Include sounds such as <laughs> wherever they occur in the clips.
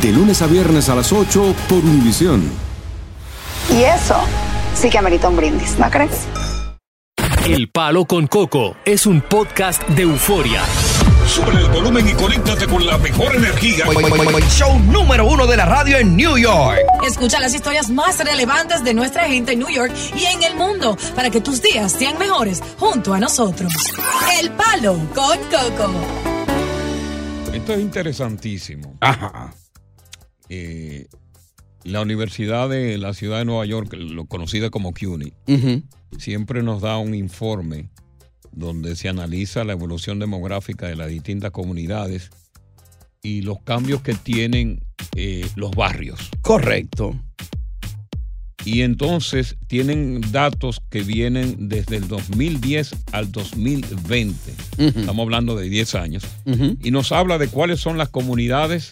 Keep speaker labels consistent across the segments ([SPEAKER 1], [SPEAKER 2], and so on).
[SPEAKER 1] De lunes a viernes a las 8 por Univisión.
[SPEAKER 2] Y eso sí que amerita un brindis, ¿no crees?
[SPEAKER 3] El Palo con Coco es un podcast de euforia.
[SPEAKER 4] Sube el volumen y conéctate con la mejor energía.
[SPEAKER 5] Show número uno de la radio en New York.
[SPEAKER 6] Escucha las historias más relevantes de nuestra gente en New York y en el mundo para que tus días sean mejores junto a nosotros. El Palo con Coco.
[SPEAKER 7] Esto es interesantísimo.
[SPEAKER 5] Ajá.
[SPEAKER 7] Eh, la Universidad de la Ciudad de Nueva York, lo conocida como CUNY, siempre nos da un informe donde se analiza la evolución demográfica de las distintas comunidades y los cambios que tienen eh, los barrios.
[SPEAKER 5] Correcto.
[SPEAKER 7] Y entonces tienen datos que vienen desde el 2010 al 2020.
[SPEAKER 5] Ujú.
[SPEAKER 7] Estamos hablando de 10 años. Y nos habla de cuáles son las comunidades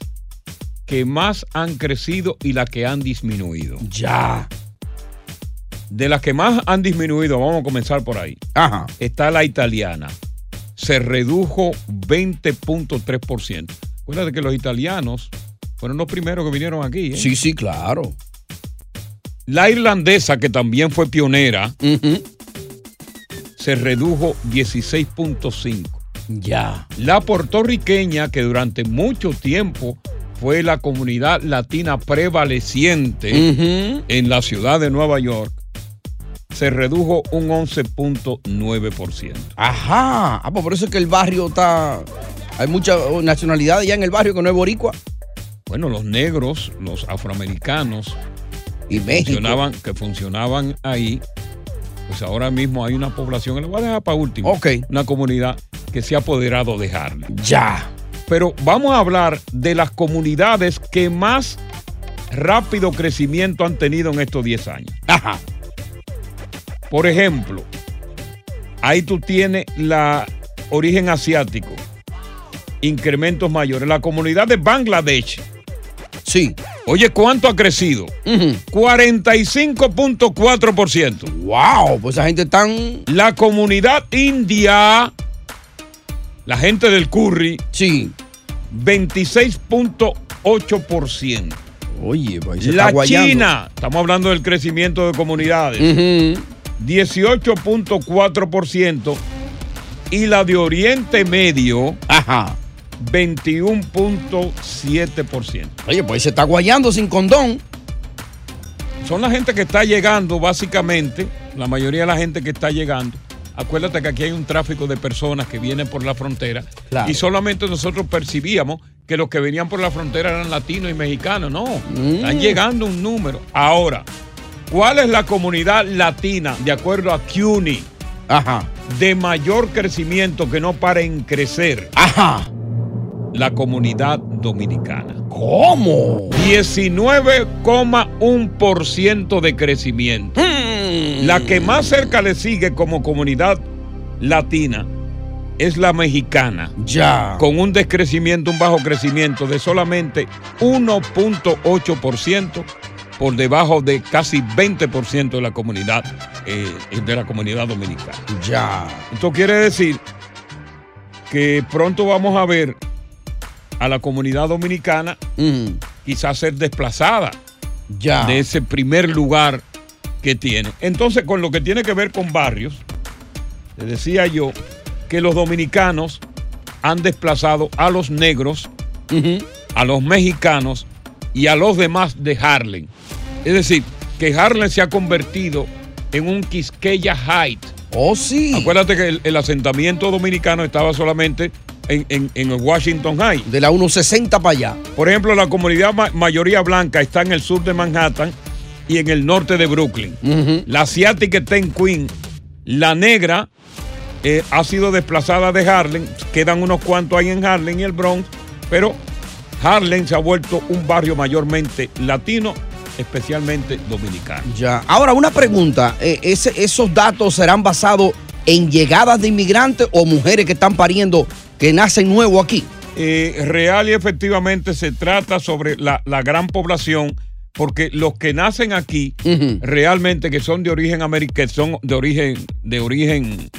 [SPEAKER 7] que más han crecido y las que han disminuido.
[SPEAKER 5] Ya.
[SPEAKER 7] De las que más han disminuido, vamos a comenzar por ahí.
[SPEAKER 5] Ajá.
[SPEAKER 7] Está la italiana. Se redujo 20.3%. Acuérdate que los italianos fueron los primeros que vinieron aquí. ¿eh?
[SPEAKER 5] Sí, sí, claro.
[SPEAKER 7] La irlandesa, que también fue pionera, se redujo 16.5.
[SPEAKER 5] Ya.
[SPEAKER 7] La puertorriqueña, que durante mucho tiempo fue la comunidad latina prevaleciente en la ciudad de Nueva York, se redujo un 11.9%.
[SPEAKER 5] Ajá. Ah, pues por eso es que el barrio está. Hay mucha nacionalidad ya en el barrio que no es boricua.
[SPEAKER 7] Bueno, los negros, los afroamericanos,
[SPEAKER 5] Y México.
[SPEAKER 7] funcionaban, que funcionaban ahí, pues ahora mismo hay una población, lo voy a dejar para último,
[SPEAKER 5] Ok.
[SPEAKER 7] una comunidad que se ha apoderado de Harlem.
[SPEAKER 5] Ya.
[SPEAKER 7] Pero vamos a hablar de las comunidades que más rápido crecimiento han tenido en estos 10 años.
[SPEAKER 5] Ajá.
[SPEAKER 7] Por ejemplo, ahí tú tienes la origen asiático, incrementos mayores. La comunidad de Bangladesh.
[SPEAKER 5] Sí.
[SPEAKER 7] Oye, ¿cuánto ha crecido?
[SPEAKER 5] Ujú.
[SPEAKER 7] 45.4%.
[SPEAKER 5] Wow, pues esa gente tan.
[SPEAKER 7] La comunidad india, la gente del curry,
[SPEAKER 5] Sí.
[SPEAKER 7] 26.8%.
[SPEAKER 5] Oye, pues se
[SPEAKER 7] La
[SPEAKER 5] está.
[SPEAKER 7] China, estamos hablando del crecimiento de comunidades,
[SPEAKER 5] Ujú.
[SPEAKER 7] 18.4%. Y la de Oriente Medio,
[SPEAKER 5] Ajá.
[SPEAKER 7] 21.7%.
[SPEAKER 5] Oye, pues ahí se está guayando sin condón.
[SPEAKER 7] Son la gente que está llegando, básicamente, la mayoría de la gente que está llegando. Acuérdate que aquí hay un tráfico de personas que vienen por la frontera
[SPEAKER 5] Claro.
[SPEAKER 7] y solamente nosotros percibíamos que los que venían por la frontera eran latinos y mexicanos. No,
[SPEAKER 5] Mm.
[SPEAKER 7] están llegando un número. Ahora, ¿cuál es la comunidad latina, de acuerdo a CUNY,
[SPEAKER 5] Ajá.
[SPEAKER 7] de mayor crecimiento que no para en crecer?
[SPEAKER 5] Ajá.
[SPEAKER 7] La comunidad dominicana.
[SPEAKER 5] ¿Cómo?
[SPEAKER 7] 19,1% de crecimiento.
[SPEAKER 5] Mm.
[SPEAKER 7] La que más cerca le sigue como comunidad latina es la mexicana,
[SPEAKER 5] Ya.
[SPEAKER 7] con un descrecimiento, un bajo crecimiento de solamente 1.8%, por debajo de casi 20% de la comunidad eh, de la comunidad dominicana.
[SPEAKER 5] Ya.
[SPEAKER 7] Esto quiere decir que pronto vamos a ver a la comunidad dominicana quizás ser desplazada
[SPEAKER 5] Ya.
[SPEAKER 7] de ese primer lugar que tiene. Entonces, con lo que tiene que ver con barrios, le decía yo que los dominicanos han desplazado a los negros, a los mexicanos y a los demás de Harlem. Es decir, que Harlem se ha convertido en un Quisqueya Height.
[SPEAKER 5] Oh, sí.
[SPEAKER 7] Acuérdate que el, el asentamiento dominicano estaba solamente en, en- Washington High.
[SPEAKER 5] De la 160 para allá.
[SPEAKER 7] Por ejemplo, la comunidad ma- mayoría blanca está en el sur de Manhattan y en el norte de Brooklyn. La asiática está en Queen. La negra eh, ha sido desplazada de Harlem. Quedan unos cuantos ahí en Harlem y el Bronx. Pero Harlem se ha vuelto un barrio mayormente latino, especialmente dominicano.
[SPEAKER 5] Ya. Ahora, una pregunta. eh, ese- ¿Esos datos serán basados en llegadas de inmigrantes o mujeres que están pariendo que nacen nuevos aquí?
[SPEAKER 7] Eh, real y efectivamente se trata sobre la, la gran población, porque los que nacen aquí, realmente que son de origen americano, que son de origen, de origen,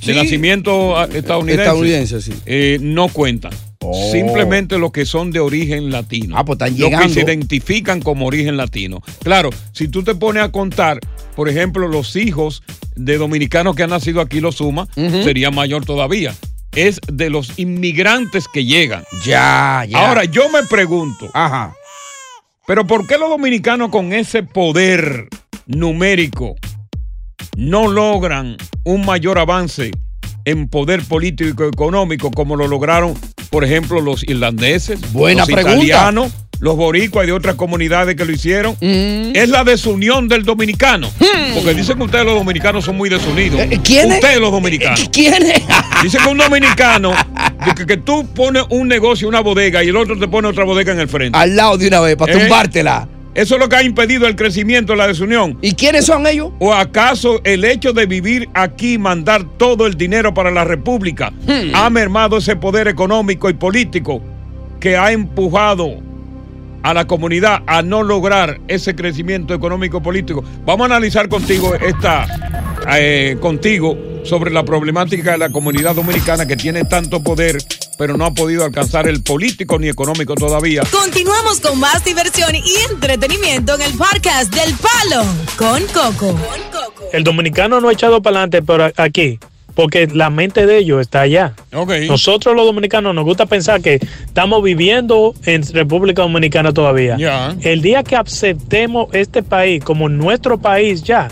[SPEAKER 5] Sí.
[SPEAKER 7] de nacimiento ah, estadounidense,
[SPEAKER 5] Estadounidense, sí.
[SPEAKER 7] eh, no cuentan.
[SPEAKER 5] Oh.
[SPEAKER 7] Simplemente los que son de origen latino.
[SPEAKER 5] Ah, pues están
[SPEAKER 7] Los que
[SPEAKER 5] llegando.
[SPEAKER 7] se identifican como origen latino. Claro, si tú te pones a contar, por ejemplo, los hijos de dominicanos que han nacido aquí, lo suma, sería mayor todavía. Es de los inmigrantes que llegan.
[SPEAKER 5] Ya, ya.
[SPEAKER 7] Ahora, yo me pregunto.
[SPEAKER 5] Ajá.
[SPEAKER 7] Pero ¿por qué los dominicanos con ese poder numérico no logran un mayor avance en poder político y económico como lo lograron, por ejemplo, los irlandeses,
[SPEAKER 5] Buena
[SPEAKER 7] los
[SPEAKER 5] pregunta.
[SPEAKER 7] italianos, los boricuas y de otras comunidades que lo hicieron?
[SPEAKER 5] Mm.
[SPEAKER 7] Es la desunión del dominicano. Porque dicen que ustedes los dominicanos son muy desunidos.
[SPEAKER 5] Eh, ¿quiénes?
[SPEAKER 7] Ustedes los dominicanos.
[SPEAKER 5] ¿Quién es? <laughs>
[SPEAKER 7] Dicen que un dominicano, que, que tú pones un negocio, una bodega, y el otro te pone otra bodega en el frente.
[SPEAKER 5] Al lado de una vez, para
[SPEAKER 7] ¿Eh?
[SPEAKER 5] tumbártela.
[SPEAKER 7] Eso es lo que ha impedido el crecimiento de la desunión.
[SPEAKER 5] ¿Y quiénes son ellos?
[SPEAKER 7] ¿O acaso el hecho de vivir aquí y mandar todo el dinero para la República
[SPEAKER 5] Hmm.
[SPEAKER 7] ha mermado ese poder económico y político que ha empujado a la comunidad a no lograr ese crecimiento económico y político? Vamos a analizar contigo esta eh, contigo sobre la problemática de la comunidad dominicana que tiene tanto poder pero no ha podido alcanzar el político ni económico todavía.
[SPEAKER 6] Continuamos con más diversión y entretenimiento en el podcast del Palo con Coco.
[SPEAKER 8] El dominicano no ha echado para adelante por aquí, porque la mente de ellos está allá. Nosotros los dominicanos nos gusta pensar que estamos viviendo en República Dominicana todavía.
[SPEAKER 7] Ya.
[SPEAKER 8] El día que aceptemos este país como nuestro país ya,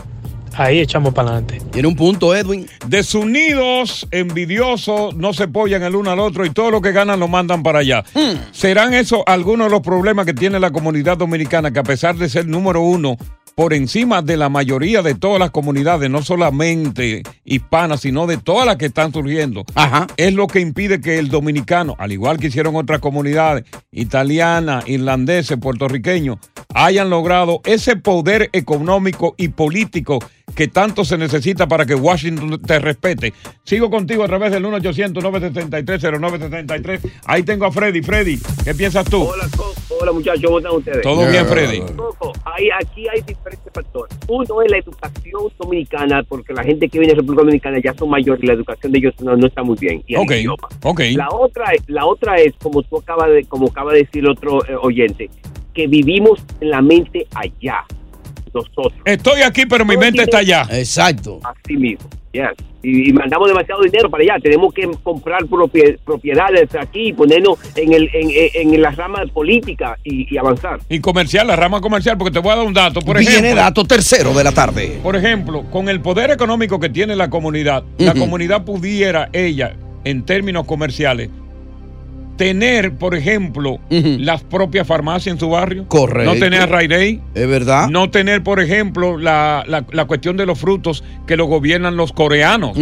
[SPEAKER 8] ahí echamos para adelante.
[SPEAKER 5] Tiene un punto, Edwin.
[SPEAKER 7] Desunidos, envidiosos, no se apoyan el uno al otro y todo lo que ganan lo mandan para allá.
[SPEAKER 5] Hmm.
[SPEAKER 7] ¿Serán esos algunos de los problemas que tiene la comunidad dominicana que a pesar de ser número uno por encima de la mayoría de todas las comunidades, no solamente hispanas, sino de todas las que están surgiendo, es lo que impide que el dominicano, al igual que hicieron otras comunidades, italianas, irlandeses, puertorriqueños, hayan logrado ese poder económico y político que tanto se necesita para que Washington te respete. Sigo contigo a través del 1-800-973-0973. Ahí tengo a Freddy. Freddy, ¿qué piensas tú?
[SPEAKER 9] Hola. Hola, muchachos. ¿Cómo están ustedes?
[SPEAKER 7] Todo bien, Freddy.
[SPEAKER 9] Coco, hay, aquí hay diferentes factores. Uno es la educación dominicana, porque la gente que viene de República Dominicana ya son mayores y la educación de ellos no, no está muy bien. Y. La otra, es- la otra es, como tú acabas de, como acaba de decir otro eh, oyente, que vivimos en la mente allá, nosotros.
[SPEAKER 7] Estoy aquí, pero mi mente está allá.
[SPEAKER 5] Exacto.
[SPEAKER 9] Así mismo, yes. Y, y mandamos demasiado dinero para allá. Tenemos que comprar propie- propiedades aquí y ponernos en, el, en, en, en la rama política y, y avanzar.
[SPEAKER 7] Y comercial, la rama comercial, porque te voy a dar un dato. Por
[SPEAKER 5] Viene
[SPEAKER 7] ejemplo,
[SPEAKER 5] dato tercero de la tarde.
[SPEAKER 7] Por ejemplo, con el poder económico que tiene la comunidad, la comunidad pudiera ella, en términos comerciales, tener, por ejemplo, las propias farmacias en su barrio.
[SPEAKER 5] Correcto.
[SPEAKER 7] No tener Rite
[SPEAKER 5] Es verdad.
[SPEAKER 7] No tener, por ejemplo, la, la- la cuestión de los frutos que lo gobiernan los coreanos.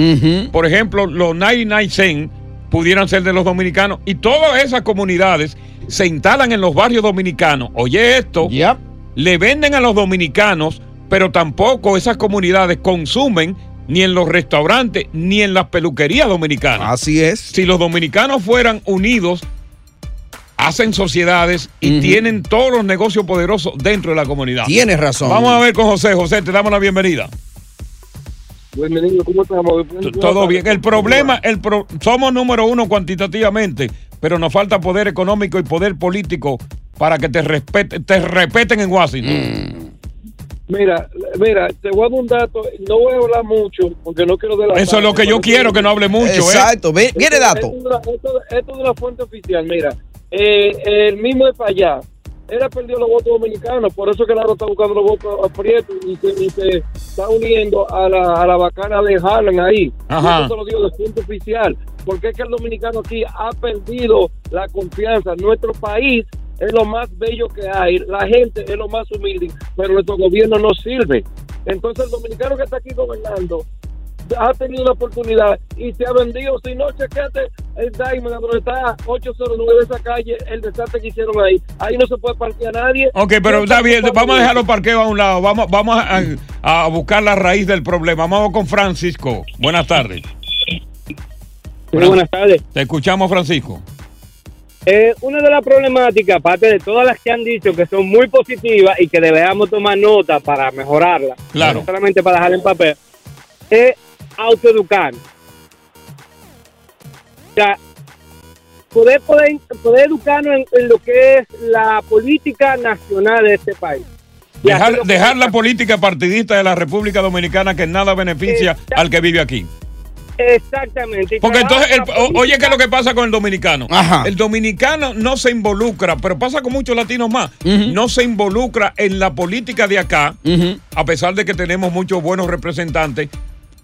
[SPEAKER 7] Por ejemplo, los 99 cent pudieran ser de los dominicanos. Y todas esas comunidades se instalan en los barrios dominicanos. Oye esto, le venden a los dominicanos, pero tampoco esas comunidades consumen ni en los restaurantes ni en las peluquerías dominicanas.
[SPEAKER 5] Así es.
[SPEAKER 7] Si los dominicanos fueran unidos hacen sociedades y tienen todos los negocios poderosos dentro de la comunidad.
[SPEAKER 5] Tienes razón.
[SPEAKER 7] Vamos a ver con José. José, te damos la bienvenida.
[SPEAKER 10] Bienvenido, ¿cómo estamos?
[SPEAKER 7] Todo bien. El problema, el pro- somos número uno cuantitativamente, pero nos falta poder económico y poder político para que te, respete, te respeten en Washington.
[SPEAKER 10] Mira, mira, te voy a dar un dato. No voy a hablar mucho porque no quiero delatar.
[SPEAKER 7] Eso es lo que yo quiero, que no hable mucho. ¿eh?
[SPEAKER 5] Exacto, viene
[SPEAKER 10] Esto-
[SPEAKER 5] dato.
[SPEAKER 10] Esto, de esto- esto es de una fuente oficial. Mira, eh, el mismo de para allá. Él ha perdido los votos dominicanos, por eso que Laro está buscando los votos a Prieto y se, y se está uniendo a la, a la bacana de Harlan ahí.
[SPEAKER 7] Ajá.
[SPEAKER 10] Eso te lo digo de fuente oficial, porque es que el dominicano aquí ha perdido la confianza. Nuestro país es lo más bello que hay, la gente es lo más humilde, pero nuestro gobierno no sirve. Entonces el dominicano que está aquí gobernando ha tenido la oportunidad y se ha vendido. Si no, chequete el Diamond, donde está 809 de esa calle, el desastre que hicieron ahí. Ahí no se puede parquear a nadie.
[SPEAKER 7] Ok, pero está bien, vamos a dejar los parqueos a un lado. Vamos, vamos a, a buscar la raíz del problema. Vamos con Francisco. Buenas tardes.
[SPEAKER 11] Muy buenas tardes.
[SPEAKER 7] Te escuchamos, Francisco.
[SPEAKER 11] Eh, una de las problemáticas, aparte de todas las que han dicho que son muy positivas y que deberíamos tomar nota para mejorarlas,
[SPEAKER 7] Claro.
[SPEAKER 11] no solamente para dejar en papel, es autoeducarnos. O sea, poder, poder, poder educarnos en, en lo que es la política nacional de este país. Y
[SPEAKER 7] Dejar, dejar la política partidista de la República Dominicana que nada beneficia al que vive aquí.
[SPEAKER 11] Exactamente.
[SPEAKER 7] Porque entonces, el- oye, ¿qué es lo que pasa con el dominicano?
[SPEAKER 5] Ajá.
[SPEAKER 7] El dominicano no se involucra, pero pasa con muchos latinos más. No se involucra en la política de acá, a pesar de que tenemos muchos buenos representantes,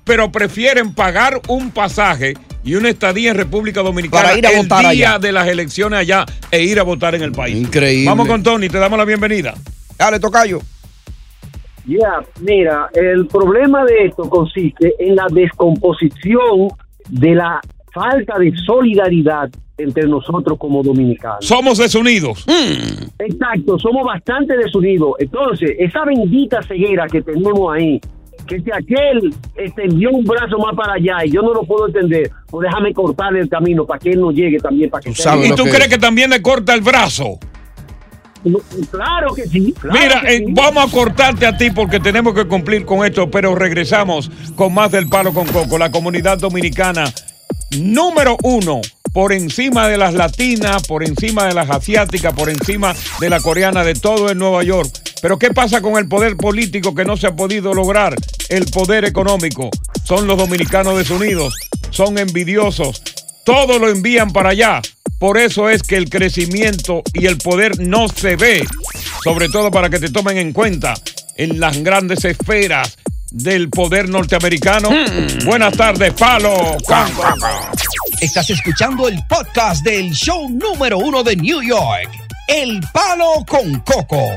[SPEAKER 7] pero prefieren pagar un pasaje y una estadía en República Dominicana
[SPEAKER 5] Para ir a
[SPEAKER 7] el
[SPEAKER 5] votar
[SPEAKER 7] día
[SPEAKER 5] allá.
[SPEAKER 7] de las elecciones allá e ir a votar en el país.
[SPEAKER 5] Increíble.
[SPEAKER 7] Vamos con Tony, te damos la bienvenida.
[SPEAKER 5] Dale, tocayo.
[SPEAKER 9] Ya, mira, el problema de esto consiste en la descomposición de la falta de solidaridad entre nosotros como dominicanos.
[SPEAKER 7] Somos desunidos.
[SPEAKER 9] Exacto, somos bastante desunidos. Entonces, esa bendita ceguera que tenemos ahí, que si aquel extendió un brazo más para allá y yo no lo puedo entender, pues déjame cortarle el camino para que él no llegue también, para que sea-
[SPEAKER 7] ¿Y tú crees que también le corta el brazo?
[SPEAKER 9] Claro que sí. claro
[SPEAKER 7] Mira,
[SPEAKER 9] que
[SPEAKER 7] eh,
[SPEAKER 9] sí.
[SPEAKER 7] vamos a cortarte a ti porque tenemos que cumplir con esto, pero regresamos con más del Palo con Coco, la comunidad dominicana número uno por encima de las latinas, por encima de las asiáticas, por encima de la coreana, de todo en Nueva York. Pero ¿qué pasa con el poder político que no se ha podido lograr? El poder económico. Son los dominicanos desunidos, son envidiosos, todo lo envían para allá. Por eso es que el crecimiento y el poder no se ve, sobre todo para que te tomen en cuenta en las grandes esferas del poder norteamericano. Buenas tardes, Palo. con Coco.
[SPEAKER 5] Estás escuchando el podcast del show número uno de New York, El Palo con Coco.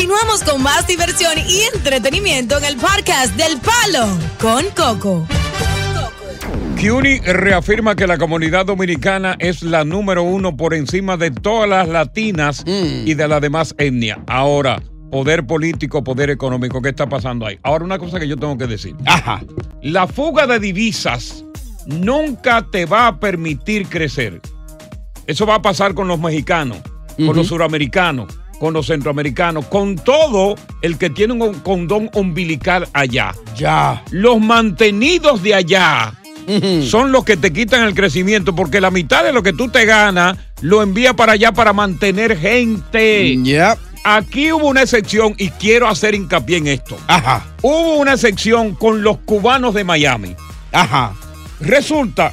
[SPEAKER 6] Continuamos con más diversión y entretenimiento en el podcast del Palo con Coco.
[SPEAKER 7] CUNY reafirma que la comunidad dominicana es la número uno por encima de todas las latinas y de la demás etnia. Ahora, poder político, poder económico, ¿qué está pasando ahí? Ahora, una cosa que yo tengo que decir.
[SPEAKER 5] Ajá.
[SPEAKER 7] La fuga de divisas nunca te va a permitir crecer. Eso va a pasar con los mexicanos, con los suramericanos, con los centroamericanos, con todo el que tiene un condón umbilical allá.
[SPEAKER 5] Ya.
[SPEAKER 7] Los mantenidos de allá son los que te quitan el crecimiento, porque la mitad de lo que tú te ganas lo envía para allá para mantener gente. Aquí hubo una excepción y quiero hacer hincapié en esto.
[SPEAKER 5] Ajá.
[SPEAKER 7] Hubo una excepción con los cubanos de Miami.
[SPEAKER 5] Ajá.
[SPEAKER 7] Resulta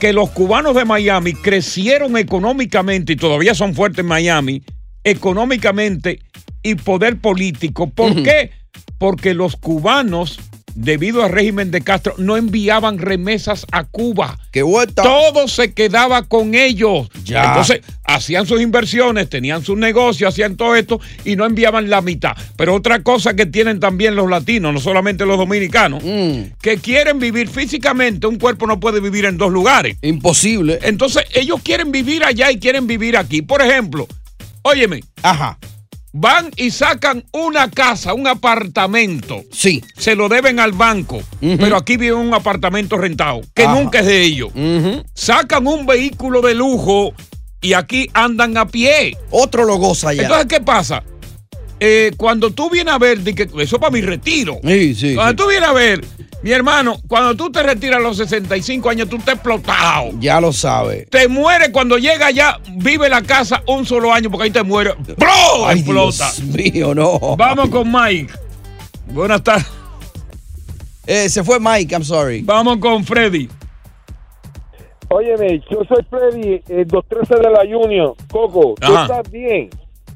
[SPEAKER 7] que los cubanos de Miami crecieron económicamente y todavía son fuertes en Miami, económicamente y poder político. ¿Por qué? Porque los cubanos, debido al régimen de Castro, no enviaban remesas a Cuba.
[SPEAKER 5] ¡Qué vuelta!
[SPEAKER 7] Todo se quedaba con ellos.
[SPEAKER 5] Ya.
[SPEAKER 7] Entonces, hacían sus inversiones, tenían sus negocios, hacían todo esto y no enviaban la mitad. Pero otra cosa que tienen también los latinos, no solamente los dominicanos, que quieren vivir físicamente, un cuerpo no puede vivir en dos lugares.
[SPEAKER 5] Imposible.
[SPEAKER 7] Entonces, ellos quieren vivir allá y quieren vivir aquí. Por ejemplo, óyeme.
[SPEAKER 5] Ajá.
[SPEAKER 7] Van y sacan una casa, un apartamento.
[SPEAKER 5] Sí.
[SPEAKER 7] Se lo deben al banco. Pero aquí viven un apartamento rentado, que
[SPEAKER 5] Ajá.
[SPEAKER 7] nunca es de ellos. Sacan un vehículo de lujo y aquí andan a pie.
[SPEAKER 5] Otro lo goza allá.
[SPEAKER 7] Entonces, ¿qué pasa? Eh, cuando tú vienes a ver, eso para mi retiro.
[SPEAKER 5] Sí, sí,
[SPEAKER 7] Cuando
[SPEAKER 5] sí.
[SPEAKER 7] tú vienes a ver, mi hermano, cuando tú te retiras a los 65 años, tú estás explotado.
[SPEAKER 5] Ya lo sabe.
[SPEAKER 7] Te muere cuando llega allá, vive la casa un solo año porque ahí te muere. ¡Bro!
[SPEAKER 5] Ay,
[SPEAKER 7] Explota.
[SPEAKER 5] Dios mío, no.
[SPEAKER 7] Vamos con Mike. Buenas tardes.
[SPEAKER 5] Eh, se fue Mike, I'm sorry.
[SPEAKER 7] Vamos con Freddy.
[SPEAKER 10] Óyeme, yo soy Freddy, el 213 de la Union. Coco, tú
[SPEAKER 7] Ajá.
[SPEAKER 10] estás bien.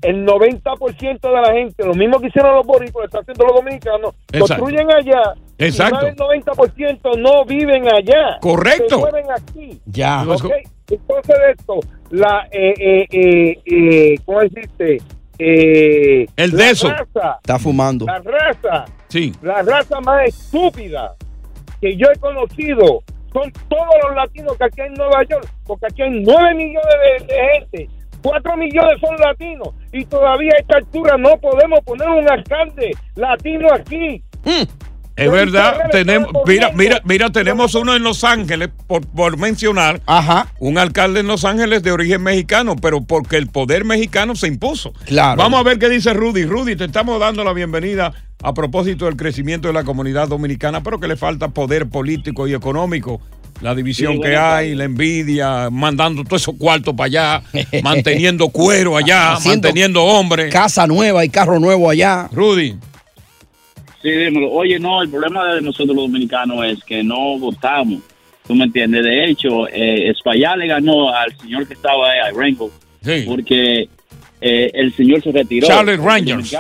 [SPEAKER 10] El 90% de la gente, lo mismo que hicieron los boricuas, lo están haciendo los dominicanos,
[SPEAKER 7] Exacto.
[SPEAKER 10] construyen allá.
[SPEAKER 7] Exacto.
[SPEAKER 10] Y más del 90% no viven allá.
[SPEAKER 7] Correcto.
[SPEAKER 10] Se mueven aquí.
[SPEAKER 5] Ya.
[SPEAKER 10] Ok, Entonces de esto, la, eh, eh, eh, eh, ¿cómo deciste? Eh,
[SPEAKER 7] El
[SPEAKER 10] la
[SPEAKER 7] de eso.
[SPEAKER 10] raza,
[SPEAKER 5] Está fumando.
[SPEAKER 10] la raza,
[SPEAKER 7] Sí.
[SPEAKER 10] la raza más estúpida que yo he conocido son todos los latinos que aquí en Nueva York, porque aquí hay 9 millones de, de gente, 4 millones son latinos y todavía a esta altura no podemos poner un alcalde latino aquí.
[SPEAKER 7] Es verdad, tenemos, mira, mira, mira, tenemos uno en Los Ángeles, por, por mencionar,
[SPEAKER 5] Ajá.
[SPEAKER 7] un alcalde en Los Ángeles de origen mexicano, pero porque el poder mexicano se impuso.
[SPEAKER 5] Claro.
[SPEAKER 7] Vamos a ver qué dice Rudy. Rudy, te estamos dando la bienvenida a propósito del crecimiento de la comunidad dominicana, pero que le falta poder político y económico. La división
[SPEAKER 12] Sí,
[SPEAKER 7] que hay, la envidia, mandando todos esos cuartos para allá, <laughs> manteniendo cuero allá, manteniendo hombres.
[SPEAKER 5] Casa nueva y carro nuevo allá.
[SPEAKER 7] Rudy.
[SPEAKER 12] Sí, dímelo. Oye, no, el problema de nosotros los dominicanos es que no votamos. ¿Tú me entiendes? De hecho, eh, España le ganó al señor que estaba ahí, a Rango, porque eh, el señor se retiró.
[SPEAKER 7] Charles Rangers.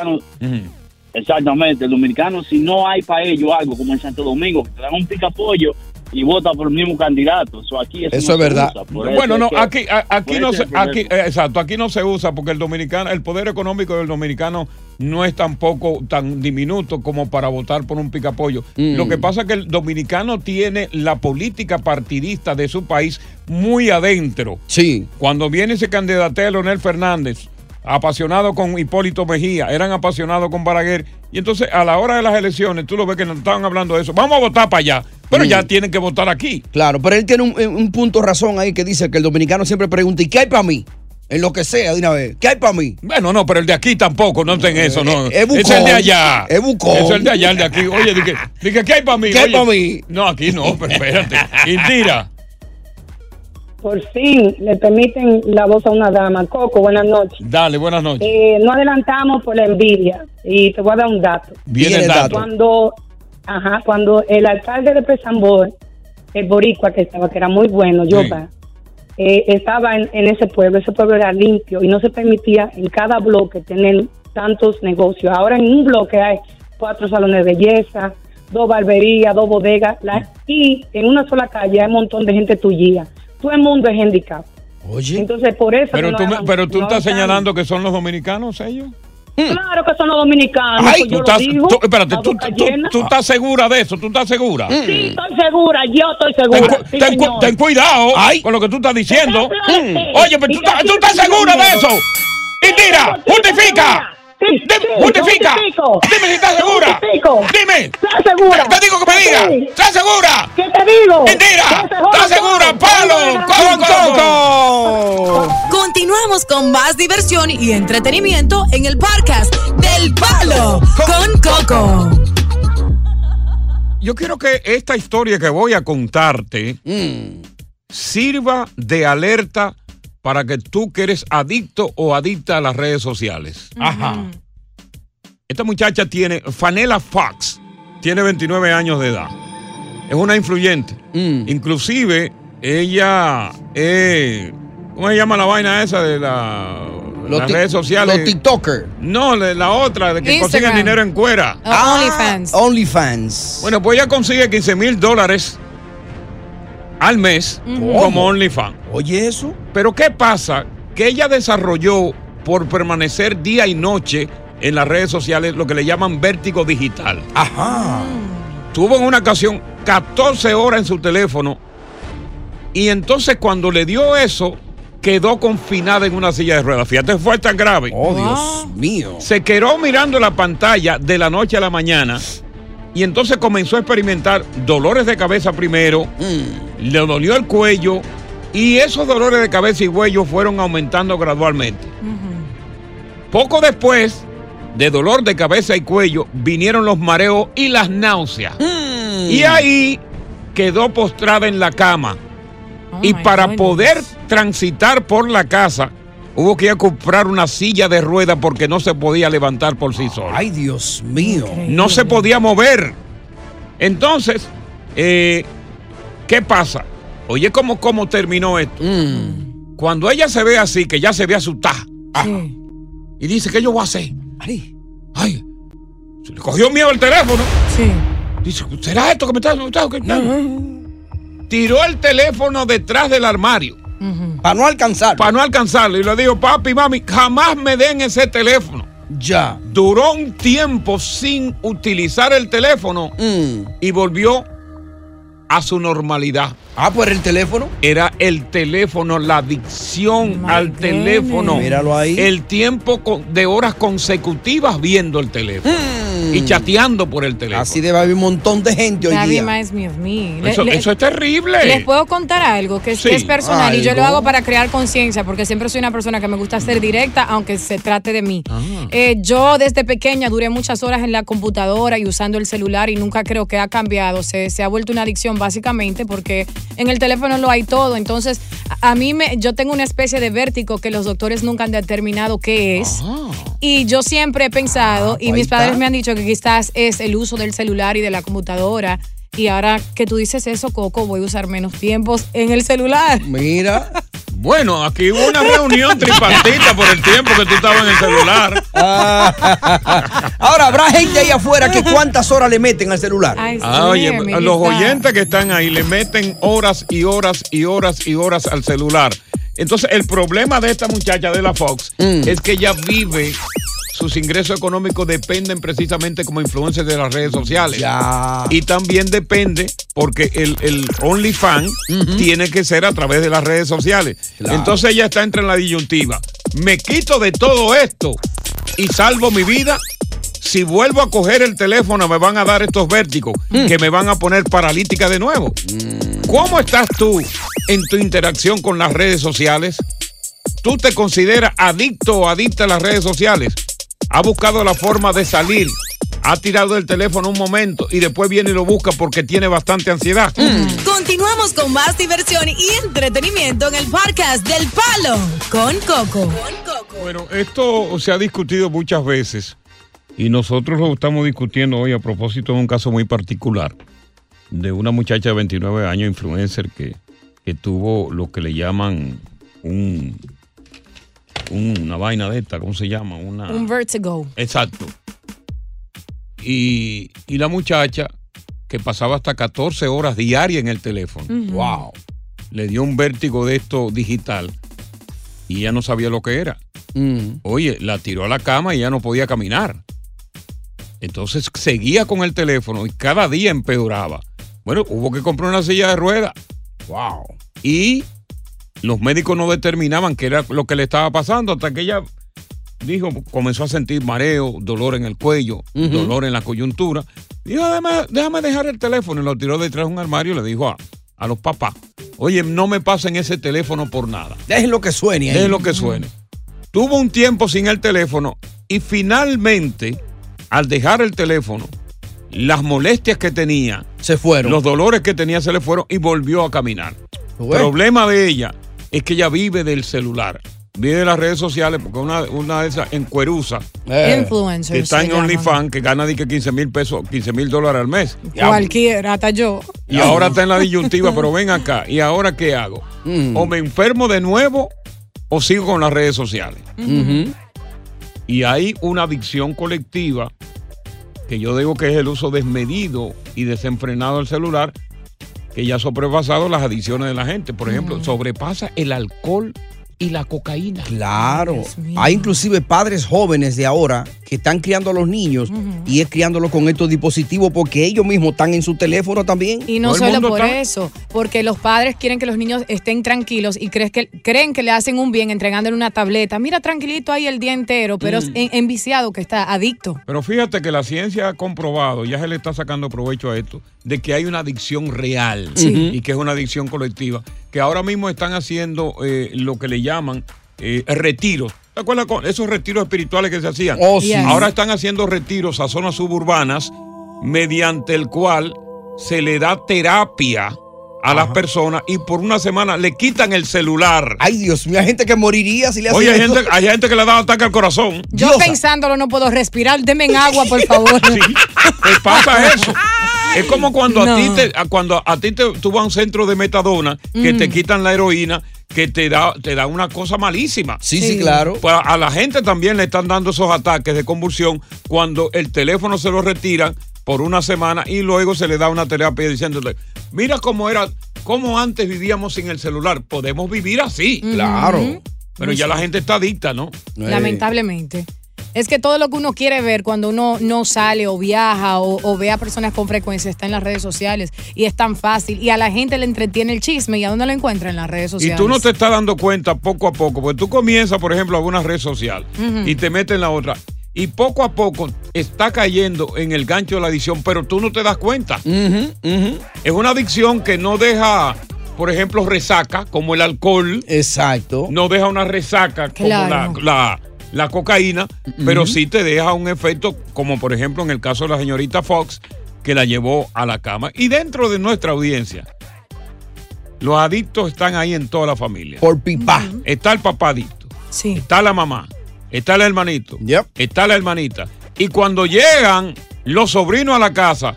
[SPEAKER 12] Exactamente, el dominicano, si no hay para ellos algo como en Santo Domingo, que te dan un pica pollo y vota por el mismo candidato. So, aquí eso,
[SPEAKER 5] Eso
[SPEAKER 12] no
[SPEAKER 5] es verdad.
[SPEAKER 12] usa.
[SPEAKER 7] Bueno, no,
[SPEAKER 12] que-
[SPEAKER 7] aquí, a- aquí no se, aquí, eh, exacto, aquí no se usa porque el dominicano, el poder económico del dominicano no es tampoco tan diminuto como para votar por un picapollo.
[SPEAKER 5] Mm.
[SPEAKER 7] Lo que pasa es que el dominicano tiene la política partidista de su país muy adentro.
[SPEAKER 5] Sí.
[SPEAKER 7] Cuando viene ese candidato a Leonel Fernández, apasionado con Hipólito Mejía, eran apasionados con Balaguer, y entonces a la hora de las elecciones, tú lo ves que nos estaban hablando de eso, vamos a votar para allá, pero
[SPEAKER 5] Mm.
[SPEAKER 7] ya tienen que votar aquí.
[SPEAKER 5] Claro, pero él tiene un, un punto razón ahí que dice que el dominicano siempre pregunta, ¿y qué hay para mí? En lo que sea, de una vez. ¿Qué hay para mí?
[SPEAKER 7] Bueno, no, pero el de aquí tampoco, no ten eso, no.
[SPEAKER 5] es bucón.
[SPEAKER 7] es el de allá.
[SPEAKER 5] Es bucón.
[SPEAKER 7] Es el de allá, el de aquí. Oye, dije, ¿qué hay para mí?
[SPEAKER 5] ¿Qué hay
[SPEAKER 7] Oye,
[SPEAKER 5] pa' mí?
[SPEAKER 7] No, aquí no, pero espérate. Indira.
[SPEAKER 13] Por fin le permiten la voz a una dama. Coco, buenas noches.
[SPEAKER 7] Dale, buenas noches.
[SPEAKER 13] Eh, no adelantamos por la envidia y te voy a dar un dato.
[SPEAKER 7] Viene el dato.
[SPEAKER 13] Cuando, ajá, cuando el alcalde de Pesambor, el boricua que estaba, que era muy bueno, Yoba, eh, estaba en, en ese pueblo, ese pueblo era limpio y no se permitía en cada bloque tener tantos negocios. Ahora en un bloque hay cuatro salones de belleza, dos barberías, dos bodegas la- y en una sola calle hay un montón de gente tuya. Todo el mundo es handicap.
[SPEAKER 5] Oye.
[SPEAKER 13] Entonces, por eso.
[SPEAKER 7] Pero
[SPEAKER 13] no
[SPEAKER 7] tú, me- pero tú
[SPEAKER 13] no
[SPEAKER 7] estás señalando que son los dominicanos ellos.
[SPEAKER 13] Claro que son los dominicanos.
[SPEAKER 7] Ay,
[SPEAKER 13] pues
[SPEAKER 7] tú
[SPEAKER 13] yo
[SPEAKER 7] estás,
[SPEAKER 13] lo digo.
[SPEAKER 7] tú- espérate, tú, estás segura de eso, tú estás segura.
[SPEAKER 13] Sí, estoy segura, yo estoy
[SPEAKER 7] Ten,
[SPEAKER 13] segura.
[SPEAKER 7] cu-
[SPEAKER 13] sí,
[SPEAKER 7] ten cu- ten cuidado con lo que tú estás diciendo. Mm. Oye, pero tú,
[SPEAKER 13] Y
[SPEAKER 7] estás- segura de eso. Indira,
[SPEAKER 13] Sí,
[SPEAKER 7] justifica.
[SPEAKER 13] Sí,
[SPEAKER 7] Dime,
[SPEAKER 13] sí,
[SPEAKER 7] justifica.
[SPEAKER 13] justifico.
[SPEAKER 7] Dime si estás segura.
[SPEAKER 13] Justifico.
[SPEAKER 7] Dime.
[SPEAKER 13] ¿Estás segura?
[SPEAKER 7] Te, te digo que me digas.
[SPEAKER 13] Sí.
[SPEAKER 7] ¿Estás segura?
[SPEAKER 13] ¿Qué te digo? Joda
[SPEAKER 7] ¿estás segura? Palo,
[SPEAKER 13] Con
[SPEAKER 7] con coco.
[SPEAKER 6] Continuamos con más diversión y entretenimiento en el podcast del Palo con Coco.
[SPEAKER 7] yo quiero que esta historia que voy a contarte sirva de alerta para que tú que eres adicto o adicta a las redes sociales.
[SPEAKER 5] Ajá.
[SPEAKER 7] Esta muchacha tiene, Fanela Fox, tiene 29 años de edad. Es una influyente. Inclusive, ella es, ¿cómo se llama la vaina esa de la,
[SPEAKER 5] Los
[SPEAKER 7] las redes sociales?
[SPEAKER 5] los TikTokers.
[SPEAKER 7] No, la otra, de que
[SPEAKER 5] Instagram.
[SPEAKER 7] consiguen dinero en cuera.
[SPEAKER 5] Ah, OnlyFans. OnlyFans.
[SPEAKER 7] Bueno, pues ella consigue 15 mil dólares al mes como. OnlyFans.
[SPEAKER 5] Oye, eso.
[SPEAKER 7] Pero ¿qué pasa? Que ella desarrolló por permanecer día y noche en las redes sociales lo que le llaman vértigo digital.
[SPEAKER 5] Ajá.
[SPEAKER 7] Tuvo en una ocasión 14 horas en su teléfono y entonces cuando le dio eso quedó confinada en una silla de ruedas. Fíjate, fue tan grave.
[SPEAKER 5] Oh, Dios mío.
[SPEAKER 7] Se quedó mirando la pantalla de la noche a la mañana y entonces comenzó a experimentar dolores de cabeza primero, le dolió el cuello y esos dolores de cabeza y cuello fueron aumentando gradualmente. Poco después de dolor de cabeza y cuello vinieron los mareos y las náuseas. Y ahí quedó postrada en la cama. y para poder transitar por la casa, hubo que ir a comprar una silla de rueda porque no se podía levantar por sí sola.
[SPEAKER 5] Ay, Dios mío.
[SPEAKER 7] No se podía mover. Entonces, eh, ¿qué pasa? Oye, ¿cómo, cómo terminó esto?
[SPEAKER 5] Mm.
[SPEAKER 7] Cuando ella se ve así, que ya se ve asustada, y dice, ¿qué yo voy a hacer?
[SPEAKER 5] Ay.
[SPEAKER 7] Ay, se le cogió miedo el teléfono.
[SPEAKER 6] Sí.
[SPEAKER 7] Dice, ¿será esto que me está asustando? Tiró el teléfono detrás del armario.
[SPEAKER 5] Para no alcanzar.
[SPEAKER 7] Para no alcanzarlo. Y le dijo, papi, mami, jamás me den ese teléfono.
[SPEAKER 5] Ya.
[SPEAKER 7] Duró un tiempo sin utilizar el teléfono y volvió a su normalidad.
[SPEAKER 5] Ah, pues el teléfono.
[SPEAKER 7] Era el teléfono, la adicción al teléfono.
[SPEAKER 5] Míralo ahí.
[SPEAKER 7] El tiempo de horas consecutivas viendo el teléfono. Y chateando por el teléfono.
[SPEAKER 5] Mm. Así debe haber un montón de gente hoy
[SPEAKER 6] That
[SPEAKER 5] día.
[SPEAKER 6] me of me. Le-
[SPEAKER 7] Eso,
[SPEAKER 6] le-
[SPEAKER 7] eso es terrible.
[SPEAKER 6] Les puedo contar algo que es,
[SPEAKER 7] Sí.
[SPEAKER 6] que es personal y yo lo hago para crear conciencia porque siempre soy una persona que me gusta ser directa aunque se trate de mí.
[SPEAKER 7] Ah.
[SPEAKER 6] Eh, yo desde pequeña duré muchas horas en la computadora y usando el celular y nunca creo que ha cambiado. Se, se ha vuelto una adicción básicamente porque en el teléfono lo hay todo. Entonces, a, a mí me, yo tengo una especie de vértigo que los doctores nunca han determinado qué es. Y yo siempre he pensado, y
[SPEAKER 5] pues ahí
[SPEAKER 6] mis padres
[SPEAKER 5] está.
[SPEAKER 6] me han dicho que quizás es el uso del celular y de la computadora. Y ahora que tú dices eso, Coco, voy a usar menos tiempos en el celular.
[SPEAKER 5] Mira. <laughs>
[SPEAKER 7] Bueno, aquí hubo una reunión tripartita por el tiempo que tú estabas en el celular. <laughs>
[SPEAKER 5] Ahora, habrá gente ahí afuera que cuántas horas le meten al celular.
[SPEAKER 7] Ah, oye, los oyentes que están ahí le meten horas y horas y horas y horas al celular. Entonces, el problema de esta muchacha de la Fox
[SPEAKER 5] Mm.
[SPEAKER 7] es que ella vive, sus ingresos económicos dependen precisamente como influencia de las redes sociales. Y también depende porque el, el OnlyFans tiene que ser a través de las redes sociales.
[SPEAKER 5] Claro.
[SPEAKER 7] Entonces ella está entre la disyuntiva. Me quito de todo esto y salvo mi vida. Si vuelvo a coger el teléfono me van a dar estos vértigos que me van a poner paralítica de nuevo. ¿Cómo estás tú en tu interacción con las redes sociales? ¿Tú te consideras adicto o adicta a las redes sociales? ¿Ha buscado la forma de salir? ¿Ha tirado el teléfono un momento y después viene y lo busca porque tiene bastante ansiedad?
[SPEAKER 6] Continuamos con más diversión y entretenimiento en el podcast del Palo con Coco.
[SPEAKER 7] Bueno, esto se ha discutido muchas veces y nosotros lo estamos discutiendo hoy a propósito de un caso muy particular de una muchacha de 29 años, influencer, que, que tuvo lo que le llaman un, una vaina de esta, ¿cómo se llama? Una,
[SPEAKER 6] Un vertigo.
[SPEAKER 7] Exacto. Y, y la muchacha que pasaba hasta 14 horas diarias en el teléfono. Wow. Le dio un vértigo de esto digital y ella no sabía lo que era. Oye, la tiró a la cama y ya no podía caminar. Entonces seguía con el teléfono y cada día empeoraba. Bueno, hubo que comprar una silla de ruedas. Wow. Y los médicos no determinaban qué era lo que le estaba pasando hasta que ella dijo, comenzó a sentir mareo, dolor en el cuello, dolor en la coyuntura. Dijo, déjame, déjame dejar el teléfono y lo tiró detrás de un armario y le dijo a, a los papás, oye, no me pasen ese teléfono por nada.
[SPEAKER 5] Dejen lo que suene ahí.
[SPEAKER 7] Dejen lo que suene. Tuvo un tiempo sin el teléfono y finalmente, al dejar el teléfono, las molestias que tenía,
[SPEAKER 5] se fueron.
[SPEAKER 7] Los dolores que tenía se le fueron y volvió a caminar. El problema de ella es que ella vive del celular. Vive de las redes sociales porque una, una de esas encueruza
[SPEAKER 6] Eh. Influencers
[SPEAKER 7] que está en. OnlyFans que gana di que 15 mil pesos, 15 mil dólares al mes.
[SPEAKER 6] Cualquiera, hasta yo.
[SPEAKER 7] Y ahora está en la disyuntiva, pero ven acá. ¿Y ahora qué hago?
[SPEAKER 5] Mm.
[SPEAKER 7] O me enfermo de nuevo o sigo con las redes sociales. Y hay una adicción colectiva que yo digo que es el uso desmedido y desenfrenado del celular que ya ha sobrepasado las adicciones de la gente. Por ejemplo, sobrepasa el alcohol y la cocaína.
[SPEAKER 5] Claro. Hay inclusive padres jóvenes de ahora que están criando a los niños y es criándolos con estos dispositivos porque ellos mismos están en su teléfono también.
[SPEAKER 6] Y no solo por eso, porque los padres quieren que los niños estén tranquilos y crees que, creen que le hacen un bien entregándole una tableta. Mira, tranquilito ahí el día entero, pero es
[SPEAKER 7] Mm.
[SPEAKER 6] en- enviciado que está, adicto.
[SPEAKER 7] Pero fíjate que la ciencia ha comprobado, ya se le está sacando provecho a esto, de que hay una adicción real
[SPEAKER 6] Sí.
[SPEAKER 7] y que es una adicción colectiva, que ahora mismo están haciendo eh, lo que le llaman eh, retiros. ¿Te acuerdas con esos retiros espirituales que se hacían?
[SPEAKER 5] Oh, sí.
[SPEAKER 7] Ahora están haciendo retiros a zonas suburbanas mediante el cual se le da terapia a las personas y por una semana le quitan el celular.
[SPEAKER 5] Ay, Dios mío, hay gente que moriría si le hacen
[SPEAKER 7] Oye, hay gente, hay gente que le da ataque al corazón.
[SPEAKER 6] Yo pensándolo no puedo respirar. Deme en agua, por <laughs> favor.
[SPEAKER 7] Te pasa eso. <laughs> Es como cuando a ti te, a- cuando a ti te, tú vas a un centro de metadona que
[SPEAKER 6] Mm.
[SPEAKER 7] te quitan la heroína, que te da, te da una cosa malísima.
[SPEAKER 5] Sí, sí, Sí. claro.
[SPEAKER 7] Pues a- a la gente también le están dando esos ataques de convulsión cuando el teléfono se lo retiran por una semana y luego se le da una terapia diciéndole, mira cómo era, cómo antes vivíamos sin el celular, podemos vivir así.
[SPEAKER 5] Claro.
[SPEAKER 7] Pero ya la gente está adicta, ¿no?
[SPEAKER 6] Lamentablemente. Es que todo lo que uno quiere ver cuando uno no sale o viaja o, o ve a personas con frecuencia está en las redes sociales y es tan fácil y a la gente le entretiene el chisme y a dónde lo encuentra en las redes
[SPEAKER 7] Y
[SPEAKER 6] sociales.
[SPEAKER 7] tú no te estás dando cuenta poco a poco, porque tú comienzas, por ejemplo, a una red social y te metes en la otra. Y poco a poco está cayendo en el gancho de la adicción, pero tú no te das cuenta. Es una adicción que no deja, por ejemplo, resaca, como el alcohol.
[SPEAKER 5] Exacto.
[SPEAKER 7] No deja una resaca como la- la cocaína, pero sí te deja un efecto, como por ejemplo en el caso de la señorita Fox, que la llevó a la cama. Y dentro de nuestra audiencia, los adictos están ahí en toda la familia.
[SPEAKER 5] Por pipa.
[SPEAKER 7] Está el papá adicto. Está la mamá. Está el hermanito. Está la hermanita. Y cuando llegan los sobrinos a la casa,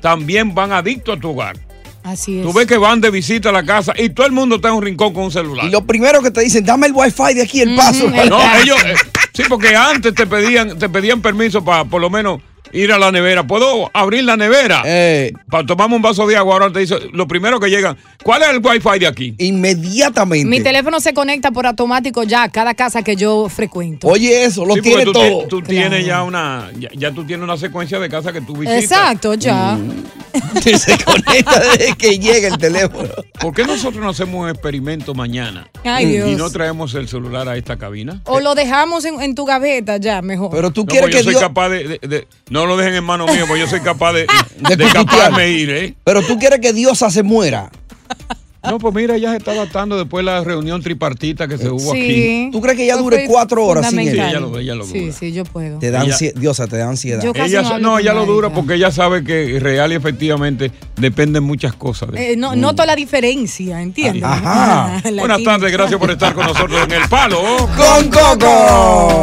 [SPEAKER 7] también van adictos a tu hogar.
[SPEAKER 6] Así es.
[SPEAKER 7] Tú ves que van de visita a la casa y todo el mundo está en un rincón con un celular.
[SPEAKER 5] Y lo primero que te dicen, dame el wifi de aquí, el paso.
[SPEAKER 7] No, ellos, eh, sí, porque antes te pedían, te pedían permiso para por lo menos ir a la nevera. ¿Puedo abrir la nevera?
[SPEAKER 5] Eh.
[SPEAKER 7] Para tomarme un vaso de agua. Ahora te dice, lo primero que llegan, ¿cuál es el wifi de aquí?
[SPEAKER 5] Inmediatamente.
[SPEAKER 6] Mi teléfono se conecta por automático ya a cada casa que yo frecuento.
[SPEAKER 5] Oye, eso, lo
[SPEAKER 7] Sí,
[SPEAKER 5] tiene
[SPEAKER 7] tú,
[SPEAKER 5] todo.
[SPEAKER 7] Tú tienes ya una, ya, ya tú tienes una secuencia de casa que tú visitas.
[SPEAKER 6] Exacto, ya. <laughs>
[SPEAKER 5] se conecta desde que llega el teléfono.
[SPEAKER 7] ¿Por qué nosotros no hacemos un experimento mañana?
[SPEAKER 6] Ay,
[SPEAKER 7] y
[SPEAKER 6] Dios.
[SPEAKER 7] no traemos el celular a esta cabina?
[SPEAKER 6] O lo dejamos en, en tu gaveta ya, mejor.
[SPEAKER 5] Pero tú
[SPEAKER 7] No, pues yo soy capaz de, de- de- No lo dejen en manos mías, porque yo soy capaz de, <laughs> de,
[SPEAKER 5] De
[SPEAKER 7] escaparme e ir, ¿eh?
[SPEAKER 5] Pero tú quieres que Diosa se muera.
[SPEAKER 7] No, pues mira, ella se está adaptando después de la reunión tripartita que se hubo
[SPEAKER 6] Sí.
[SPEAKER 7] aquí.
[SPEAKER 5] ¿Tú crees que ella dure cuatro horas sin
[SPEAKER 6] fundamental.
[SPEAKER 5] él?
[SPEAKER 7] Ella lo- ella lo
[SPEAKER 6] Sí,
[SPEAKER 7] dura.
[SPEAKER 6] sí, yo puedo.
[SPEAKER 5] Te da
[SPEAKER 7] Ella-
[SPEAKER 5] ansie- Diosa, te da ansiedad.
[SPEAKER 6] Yo casi
[SPEAKER 7] Ella,
[SPEAKER 6] no
[SPEAKER 7] no, ella lo dura
[SPEAKER 6] ya.
[SPEAKER 7] porque ella sabe que real y efectivamente dependen muchas cosas. de-
[SPEAKER 6] Eh, no, Noto la diferencia, ¿entiendes?
[SPEAKER 5] Ajá. <laughs>
[SPEAKER 7] Buenas tardes, gracias por estar con nosotros en El Palo.
[SPEAKER 5] Con Coco.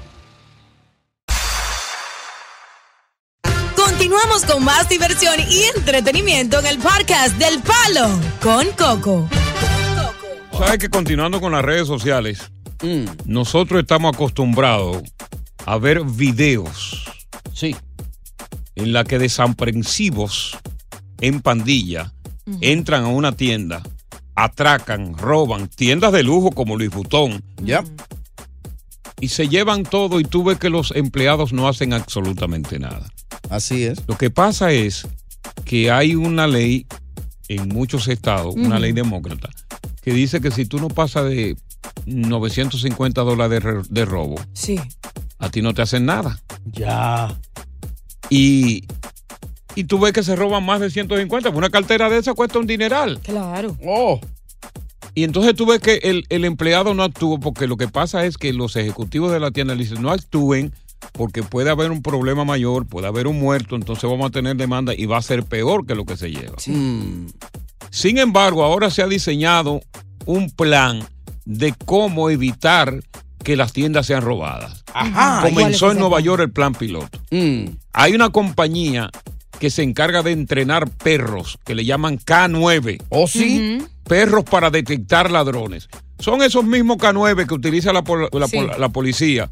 [SPEAKER 14] Continuamos con más diversión y entretenimiento en el podcast del Palo con Coco.
[SPEAKER 7] ¿Sabes que continuando con las redes sociales, nosotros estamos acostumbrados a ver videos.
[SPEAKER 5] Sí.
[SPEAKER 7] En la que desaprensivos en pandilla entran a una tienda, atracan, roban, tiendas de lujo como Luis Butón.
[SPEAKER 5] Ya.
[SPEAKER 7] Y se llevan todo y tú ves que los empleados no hacen absolutamente nada.
[SPEAKER 5] Así es.
[SPEAKER 7] Lo que pasa es que hay una ley en muchos estados, una ley demócrata, que dice que si tú no pasas de 950 dólares de, de robo,
[SPEAKER 6] Sí.
[SPEAKER 7] a ti no te hacen nada.
[SPEAKER 5] Ya.
[SPEAKER 7] Y, y tú ves que se roban más de 150. Una cartera de esa cuesta un dineral.
[SPEAKER 6] Claro.
[SPEAKER 5] Oh.
[SPEAKER 7] Y entonces tú ves que el, el empleado no actuó porque lo que pasa es que los ejecutivos de la tienda le dicen no actúen porque puede haber un problema mayor, puede haber un muerto, entonces vamos a tener demanda y va a ser peor que lo que se lleva. Sin embargo, ahora se ha diseñado un plan de cómo evitar que las tiendas sean robadas.
[SPEAKER 5] Ajá. ¿Cuál es
[SPEAKER 7] Comenzó en Nueva York el plan piloto. Hay una compañía que se encarga de entrenar perros que le llaman K9.
[SPEAKER 5] ¿Oh, sí?
[SPEAKER 7] Perros para detectar ladrones. Son esos mismos K9 que utiliza la, pol- la
[SPEAKER 6] Sí.
[SPEAKER 7] pol- la policía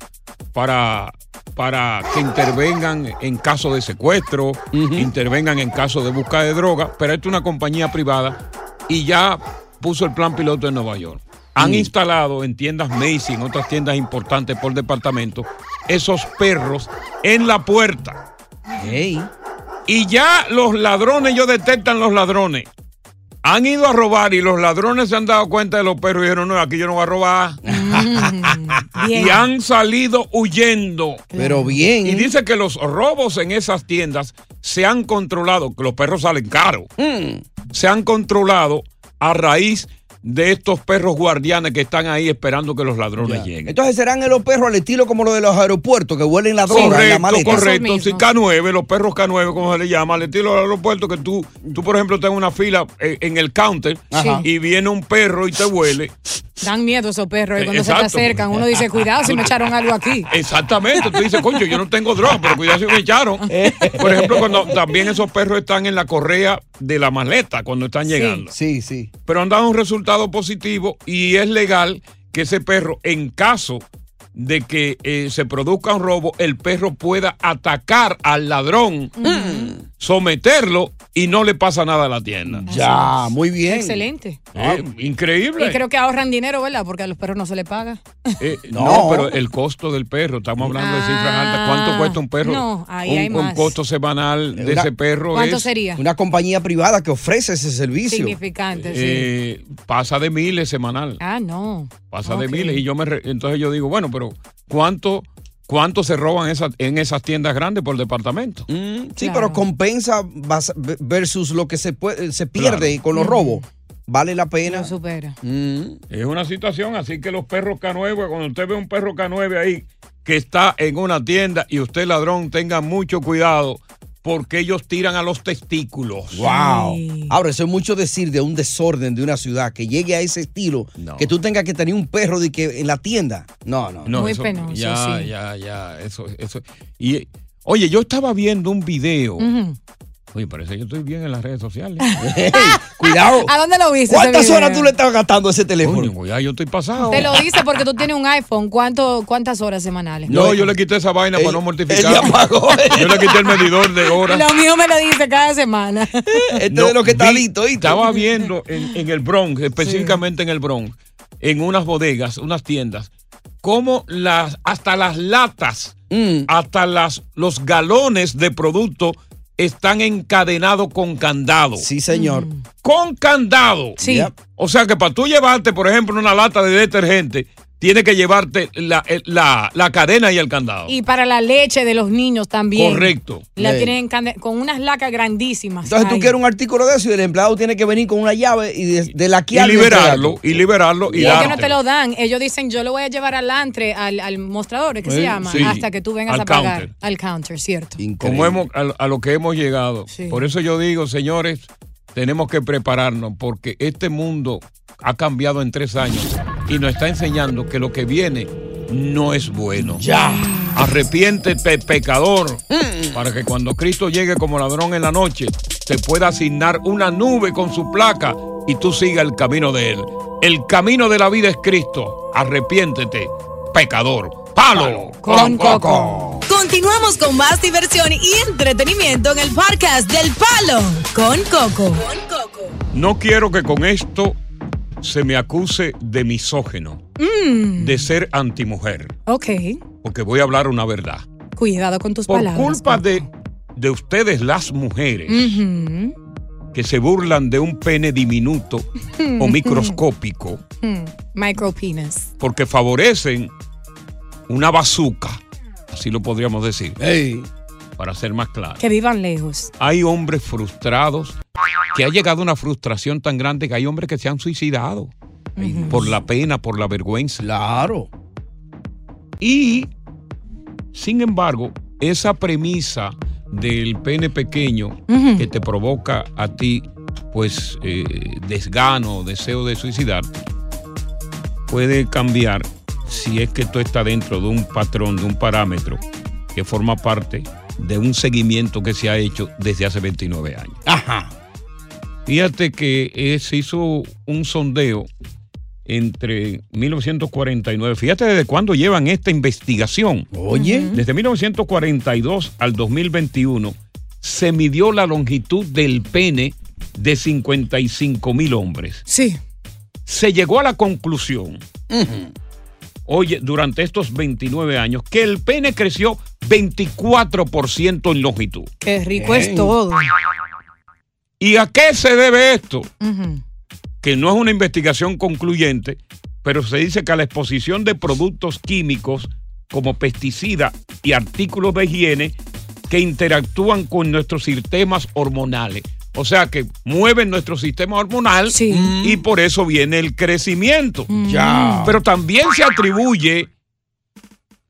[SPEAKER 7] para, para que intervengan en caso de secuestro, intervengan en caso de búsqueda de droga, pero esto es una compañía privada y ya puso el plan piloto en Nueva York. Han instalado en tiendas Macy, en otras tiendas importantes por departamento, esos perros en la puerta. Y ya los ladrones, ellos detectan los ladrones. Han ido a robar y los ladrones se han dado cuenta de los perros y dijeron, no, aquí yo no voy a robar. y han salido huyendo.
[SPEAKER 5] Pero bien.
[SPEAKER 7] Y dice que los robos en esas tiendas se han controlado, que los perros salen caros. Se han controlado a raíz de estos perros guardianes que están ahí esperando que los ladrones lleguen.
[SPEAKER 5] Entonces serán los perros al estilo como lo de los aeropuertos que huelen la droga en la
[SPEAKER 7] Correcto,
[SPEAKER 5] maleta.
[SPEAKER 7] correcto. Sí, K9, los perros K9, como se le llama, al estilo del aeropuerto, que tú, tú por ejemplo, estás en una fila eh, en el counter
[SPEAKER 6] Ajá.
[SPEAKER 7] y viene un perro y te huele.
[SPEAKER 6] Dan miedo esos perros y cuando se te acercan. Uno dice, cuidado si me <laughs> echaron algo aquí.
[SPEAKER 7] Exactamente, tú dices, coño, yo no tengo droga, pero cuidado si me echaron. <laughs> Por ejemplo, cuando también esos perros están en la correa de la maleta cuando están llegando.
[SPEAKER 5] Sí, sí.
[SPEAKER 7] Pero han dado un resultado positivo y es legal que ese perro, en caso de que eh, se produzca un robo, el perro pueda atacar al ladrón, someterlo y no le pasa nada a la tienda.
[SPEAKER 5] Ya, muy bien.
[SPEAKER 6] Excelente.
[SPEAKER 7] Eh, increíble.
[SPEAKER 6] Y creo que ahorran dinero, ¿verdad? Porque a los perros no se les paga.
[SPEAKER 7] Eh, <laughs> no.
[SPEAKER 5] No.
[SPEAKER 7] pero el costo del perro, estamos hablando de cifras altas. ¿Cuánto cuesta un perro?
[SPEAKER 6] Ah, no, ahí
[SPEAKER 7] un,
[SPEAKER 6] hay
[SPEAKER 7] un
[SPEAKER 6] más.
[SPEAKER 7] costo semanal de
[SPEAKER 5] Una-
[SPEAKER 7] ese perro
[SPEAKER 6] ¿Cuánto
[SPEAKER 7] es,
[SPEAKER 6] sería?
[SPEAKER 5] Una compañía privada que ofrece ese servicio.
[SPEAKER 6] Significante, sí.
[SPEAKER 7] eh, pasa de miles semanal.
[SPEAKER 6] Ah, no.
[SPEAKER 7] Pasa de miles. Y yo me re- entonces yo digo, bueno, pero ¿cuánto, cuánto se roban en esas tiendas grandes por departamento?
[SPEAKER 5] Sí,
[SPEAKER 6] Claro.
[SPEAKER 5] pero compensa versus lo que se, puede, se pierde
[SPEAKER 7] Claro.
[SPEAKER 5] con los robos. Vale la pena.
[SPEAKER 6] No supera.
[SPEAKER 5] Mm.
[SPEAKER 7] Es una situación, así que los perros K9, cuando usted ve un perro K9 ahí que está en una tienda y usted ladrón, tenga mucho cuidado porque ellos tiran a los testículos.
[SPEAKER 5] Wow. Ahora, eso es mucho decir de un desorden de una ciudad que llegue a ese estilo, que tú tengas que tener un perro de que en la tienda. No, no.
[SPEAKER 7] No,
[SPEAKER 6] Muy
[SPEAKER 7] eso-
[SPEAKER 6] penoso,
[SPEAKER 7] Ya,
[SPEAKER 6] sí.
[SPEAKER 7] ya, ya, eso, eso. Y, oye, yo estaba viendo un video. Oye, parece que yo estoy bien en las redes sociales. <laughs> <laughs>
[SPEAKER 5] Cuidado.
[SPEAKER 6] ¿A dónde lo viste?
[SPEAKER 5] ¿Cuántas
[SPEAKER 6] ese
[SPEAKER 5] horas tú le estás gastando a ese teléfono?
[SPEAKER 7] Coño, ya yo estoy pasado.
[SPEAKER 6] Te lo dice porque tú tienes un iPhone. ¿Cuánto, ¿Cuántas horas semanales?
[SPEAKER 7] No, yo le quité esa vaina para no mortificar.
[SPEAKER 5] ella pagó. <laughs>
[SPEAKER 7] Yo le quité el medidor de horas.
[SPEAKER 6] Lo mío me lo dice cada semana.
[SPEAKER 5] Este
[SPEAKER 7] No,
[SPEAKER 5] es de lo que está
[SPEAKER 7] vi-
[SPEAKER 5] listo, ¿oíste?
[SPEAKER 7] Estaba viendo en, en el Bronx, específicamente en el Bronx, en unas bodegas, unas tiendas, cómo las, hasta las latas,
[SPEAKER 5] Mm.
[SPEAKER 7] hasta las, los galones de producto están encadenados con candado.
[SPEAKER 5] Sí, señor.
[SPEAKER 7] Con candado.
[SPEAKER 6] Sí.
[SPEAKER 5] Yep.
[SPEAKER 7] O sea que para tú llevarte, por ejemplo, una lata de detergente, tienes que llevarte la, la- la cadena y el candado.
[SPEAKER 6] Y para la leche de los niños también.
[SPEAKER 7] Correcto.
[SPEAKER 6] La
[SPEAKER 5] Bien.
[SPEAKER 6] tienen con unas lacas grandísimas.
[SPEAKER 5] Entonces tú quieres un artículo de eso y el empleado tiene que venir con una llave y de, de la
[SPEAKER 7] Y liberarlo, y liberarlo y,
[SPEAKER 6] Y ellos no te lo dan. Ellos dicen, yo lo voy a llevar al antre, al, al mostrador, ¿qué
[SPEAKER 7] Sí,
[SPEAKER 6] se llama?
[SPEAKER 7] sí.
[SPEAKER 6] Hasta que tú vengas
[SPEAKER 7] Al
[SPEAKER 6] a pagar.
[SPEAKER 7] counter.
[SPEAKER 6] Al counter, cierto.
[SPEAKER 7] como hemos, a, a lo que hemos llegado.
[SPEAKER 6] Sí.
[SPEAKER 7] Por eso yo digo, señores, tenemos que prepararnos porque este mundo ha cambiado en tres años y nos está enseñando que lo que viene no es bueno. Ya. Arrepiéntete, pecador, para que cuando Cristo llegue como ladrón en la noche, te pueda asignar una nube con su placa y tú sigas el camino de él. El camino de la vida es Cristo. Arrepiéntete, pecador. Palo con coco.
[SPEAKER 14] Continuamos con más diversión y entretenimiento en el podcast del Palo con Coco.
[SPEAKER 7] No quiero que con esto se me acuse de misógeno,
[SPEAKER 6] Mm,
[SPEAKER 7] de ser antimujer,
[SPEAKER 6] ok.
[SPEAKER 7] porque voy a hablar una verdad.
[SPEAKER 6] Cuidado con tus
[SPEAKER 7] Por
[SPEAKER 6] palabras.
[SPEAKER 7] culpa de, de ustedes las mujeres que se burlan de un pene diminuto o microscópico
[SPEAKER 6] Hmm, Micro penis.
[SPEAKER 7] porque favorecen una bazuca, así lo podríamos decir, para ser más claro.
[SPEAKER 6] Que vivan lejos.
[SPEAKER 7] Hay hombres frustrados que ha llegado una frustración tan grande que hay hombres que se han suicidado por la pena, por la vergüenza.
[SPEAKER 5] Claro.
[SPEAKER 7] Y, sin embargo, esa premisa del pene pequeño que te provoca a ti, pues, eh, desgano, deseo de suicidarte, puede cambiar si es que tú estás dentro de un patrón, de un parámetro que forma parte de un seguimiento que se ha hecho desde hace 29 años.
[SPEAKER 5] Ajá.
[SPEAKER 7] Fíjate que eh, se hizo un sondeo entre 1949. Fíjate desde cuándo llevan esta investigación.
[SPEAKER 5] Oye.
[SPEAKER 7] Desde 1942 al 2021 se midió la longitud del pene de 55 mil hombres.
[SPEAKER 6] Sí.
[SPEAKER 7] Se llegó a la conclusión, oye, durante estos 29 años, que el pene creció 24% en longitud.
[SPEAKER 6] Qué rico es todo.
[SPEAKER 7] ¿Y a qué se debe esto? Que no es una investigación concluyente, pero se dice que a la exposición de productos químicos como pesticidas y artículos de higiene que interactúan con nuestros sistemas hormonales. O sea que mueven nuestro sistema hormonal y por eso viene el crecimiento.
[SPEAKER 5] Ya.
[SPEAKER 7] Pero también se atribuye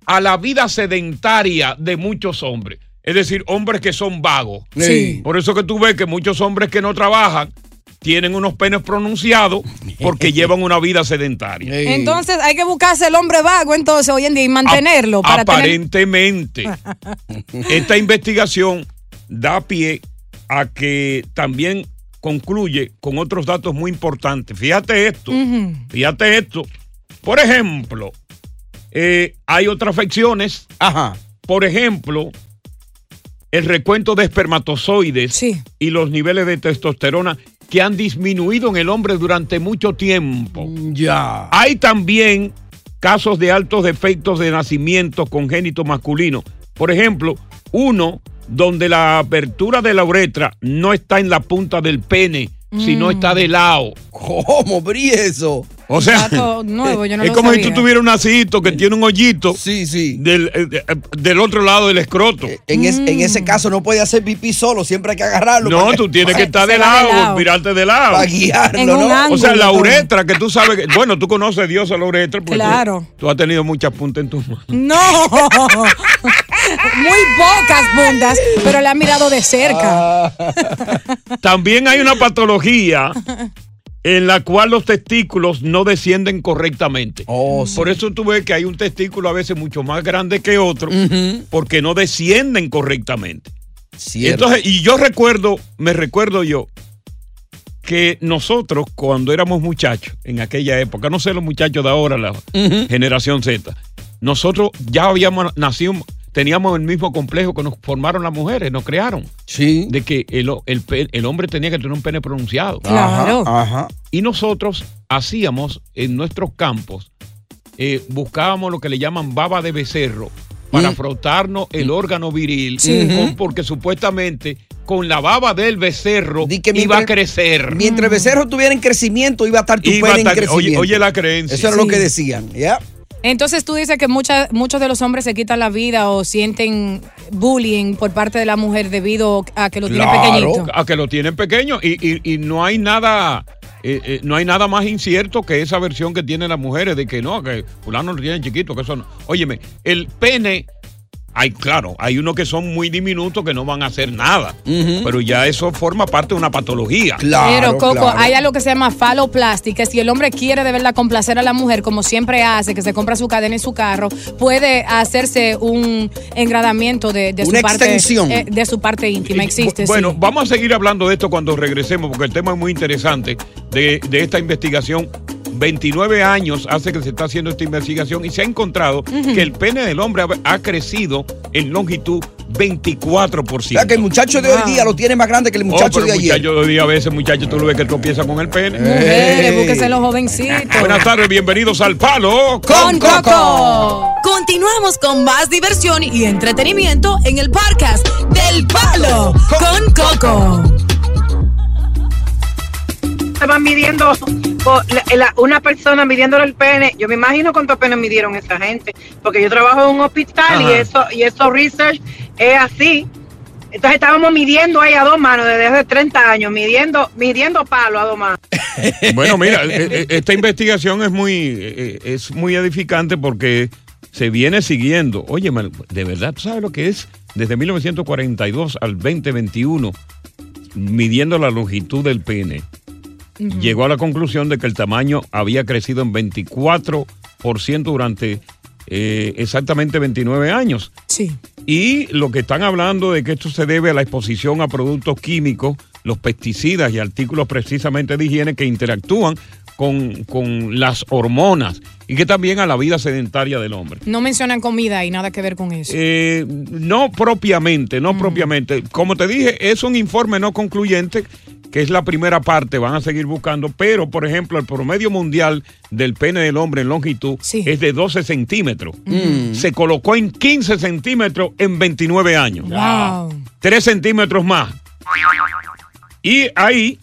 [SPEAKER 7] a la vida sedentaria de muchos hombres. Es decir, hombres que son vagos.
[SPEAKER 5] Sí.
[SPEAKER 7] Por eso que tú ves que muchos hombres que no trabajan tienen unos penes pronunciados porque <laughs> llevan una vida sedentaria.
[SPEAKER 6] Entonces hay que buscarse el hombre vago entonces hoy en día y mantenerlo para tener...
[SPEAKER 7] Aparentemente, <laughs> esta investigación da pie a que también concluye con otros datos muy importantes. Fíjate esto, fíjate esto. Por ejemplo, eh, hay otras afecciones.
[SPEAKER 5] Ajá.
[SPEAKER 7] Por ejemplo, el recuento de espermatozoides y los niveles de testosterona que han disminuido en el hombre durante mucho tiempo.
[SPEAKER 5] Ya.
[SPEAKER 7] Hay también casos de altos defectos de nacimiento congénito masculino. Por ejemplo, uno donde la apertura de la uretra no está en la punta del pene, sino
[SPEAKER 6] Mm.
[SPEAKER 7] está de lado.
[SPEAKER 5] ¿Cómo brilla eso?
[SPEAKER 7] O sea,
[SPEAKER 6] Dato nuevo, yo no <laughs>
[SPEAKER 7] es
[SPEAKER 6] lo
[SPEAKER 7] como si tú tuvieras un nacito que tiene un hoyito
[SPEAKER 5] sí, sí.
[SPEAKER 7] Del, eh, eh, del otro lado del escroto.
[SPEAKER 5] En, es- en ese caso no puede hacer pipí solo, siempre hay que agarrarlo.
[SPEAKER 7] No, tú tienes que <laughs> estar de
[SPEAKER 5] va
[SPEAKER 7] lado, mirarte de lado.
[SPEAKER 5] Para guiarlo, ¿no?
[SPEAKER 6] ángulo
[SPEAKER 7] O sea, la uretra, que tú sabes que, bueno, tú conoces a Dios a la uretra porque tú-
[SPEAKER 6] Claro.
[SPEAKER 7] tú, has tenido muchas puntas en tus manos.
[SPEAKER 6] No, <laughs> muy pocas puntas, pero la ha mirado de cerca.
[SPEAKER 7] También hay una patología en la cual los testículos no descienden correctamente. Por eso tú ves que hay un testículo a veces mucho más grande que otro, porque no descienden correctamente.
[SPEAKER 5] Cierto.
[SPEAKER 7] Entonces, y yo recuerdo, me recuerdo yo, que nosotros cuando éramos muchachos, en aquella época, no sé los muchachos de ahora, la generación Z, nosotros ya habíamos nacido, teníamos el mismo complejo que nos formaron las mujeres, nos crearon.
[SPEAKER 5] Sí.
[SPEAKER 7] De que el, el el hombre tenía que tener un pene pronunciado.
[SPEAKER 6] Claro.
[SPEAKER 5] Ajá.
[SPEAKER 7] Y nosotros hacíamos en nuestros campos, eh, buscábamos lo que le llaman baba de becerro para frotarnos el órgano viril.
[SPEAKER 5] Sí.
[SPEAKER 7] con- porque supuestamente con la baba del becerro
[SPEAKER 5] que
[SPEAKER 7] iba a
[SPEAKER 5] mientras-
[SPEAKER 7] crecer.
[SPEAKER 5] Mientras el becerro estuviera en crecimiento, iba a estar tu
[SPEAKER 7] Iba a
[SPEAKER 5] pene en
[SPEAKER 7] estar- oye-
[SPEAKER 5] crecimiento.
[SPEAKER 7] oye la creencia.
[SPEAKER 5] Eso era
[SPEAKER 6] Sí.
[SPEAKER 5] lo que decían, ¿ya?
[SPEAKER 6] Entonces tú dices que mucha- muchos de los hombres se quitan la vida o sienten bullying por parte de la mujer debido a que lo tiene pequeñito.
[SPEAKER 7] a que lo tienen pequeño y, y- y no hay nada eh, eh, no hay nada más incierto que esa versión que tienen las mujeres de que no, que fulano lo tiene chiquito, que eso no. Óyeme, el pene Hay, claro, hay unos que son muy diminutos que no van a hacer nada, pero ya eso forma parte de una patología.
[SPEAKER 6] Pero Coco, hay algo que se llama faloplastic, que si el hombre quiere de verdad complacer a la mujer, como siempre hace, que se compra su cadena y su carro, puede hacerse un engradamiento de, de su
[SPEAKER 5] Una
[SPEAKER 6] parte
[SPEAKER 5] extensión.
[SPEAKER 6] eh, de su parte íntima. Existe.
[SPEAKER 7] Bueno,
[SPEAKER 6] sí.
[SPEAKER 7] vamos a seguir hablando de esto cuando regresemos, porque el tema es muy interesante de, de esta investigación. 29 años hace que se está haciendo esta investigación y se ha encontrado que el pene del hombre ha, ha crecido en longitud 24%.
[SPEAKER 5] O sea que el muchacho de hoy día lo tiene más grande que el muchacho
[SPEAKER 7] Oh, pero
[SPEAKER 5] de
[SPEAKER 7] el
[SPEAKER 5] ayer.
[SPEAKER 7] muchacho de hoy día, a veces, muchacho, tú lo ves que tropieza con el pene.
[SPEAKER 6] Mujeres, búsquese los jovencitos.
[SPEAKER 7] Buenas tardes, bienvenidos al Palo
[SPEAKER 14] Con Coco. Continuamos con más diversión y entretenimiento en el podcast del Palo con Coco.
[SPEAKER 15] Estaban midiendo o la- la- una persona midiéndole el pene. Yo me imagino cuántos penes midieron esa gente, porque yo trabajo en un hospital y eso y eso research es así. Entonces estábamos midiendo ahí a dos manos desde hace 30 años, midiendo midiendo palo a dos manos. <laughs>
[SPEAKER 7] Bueno, mira, eh, eh, esta investigación es muy, eh, es muy edificante porque se viene siguiendo. Oye, de verdad, ¿tú sabes lo que es? Desde 1942 al 2021, midiendo la longitud del pene, llegó a la conclusión de que el tamaño había crecido en 24% durante eh, exactamente 29 años.
[SPEAKER 6] Sí.
[SPEAKER 7] Y lo que están hablando de que esto se debe a la exposición a productos químicos, los pesticidas y artículos precisamente de higiene que interactúan con, con las hormonas y que también a la vida sedentaria del hombre.
[SPEAKER 6] No mencionan comida y nada que ver con eso.
[SPEAKER 7] Eh, no propiamente, no propiamente. Como te dije, es un informe no concluyente, que es la primera parte, van a seguir buscando, pero por ejemplo, el promedio mundial del pene del hombre en longitud es de 12 centímetros. Se colocó en 15 centímetros en 29 años.
[SPEAKER 6] Wow.
[SPEAKER 7] 3 centímetros más. Y ahí,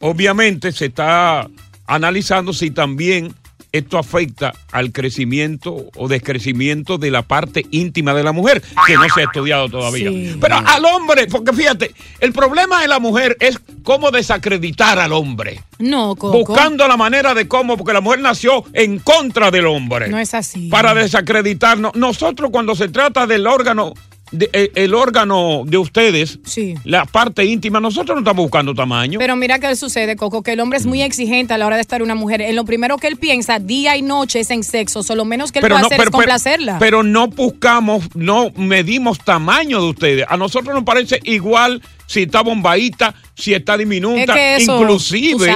[SPEAKER 7] obviamente, se está analizando si también esto afecta al crecimiento o descrecimiento de la parte íntima de la mujer, que no se ha estudiado todavía.
[SPEAKER 6] Sí.
[SPEAKER 7] Pero al hombre, porque fíjate, el problema de la mujer es cómo desacreditar al hombre.
[SPEAKER 6] No, Coco.
[SPEAKER 7] Buscando la manera de cómo, porque la mujer nació en contra del hombre.
[SPEAKER 6] No es así.
[SPEAKER 7] Para desacreditarnos. Nosotros cuando se trata del órgano, de- eh, el órgano de ustedes, la parte íntima, nosotros no estamos buscando tamaño.
[SPEAKER 6] Pero mira qué sucede, Coco, que el hombre es muy exigente a la hora de estar una mujer. En lo primero que él piensa día y noche es en sexo. So, lo menos que él puede hacer es complacerla.
[SPEAKER 7] pero no buscamos, no medimos tamaño de ustedes. A nosotros nos parece igual si está bombadita, si está diminuta,
[SPEAKER 6] es que eso,
[SPEAKER 7] inclusive.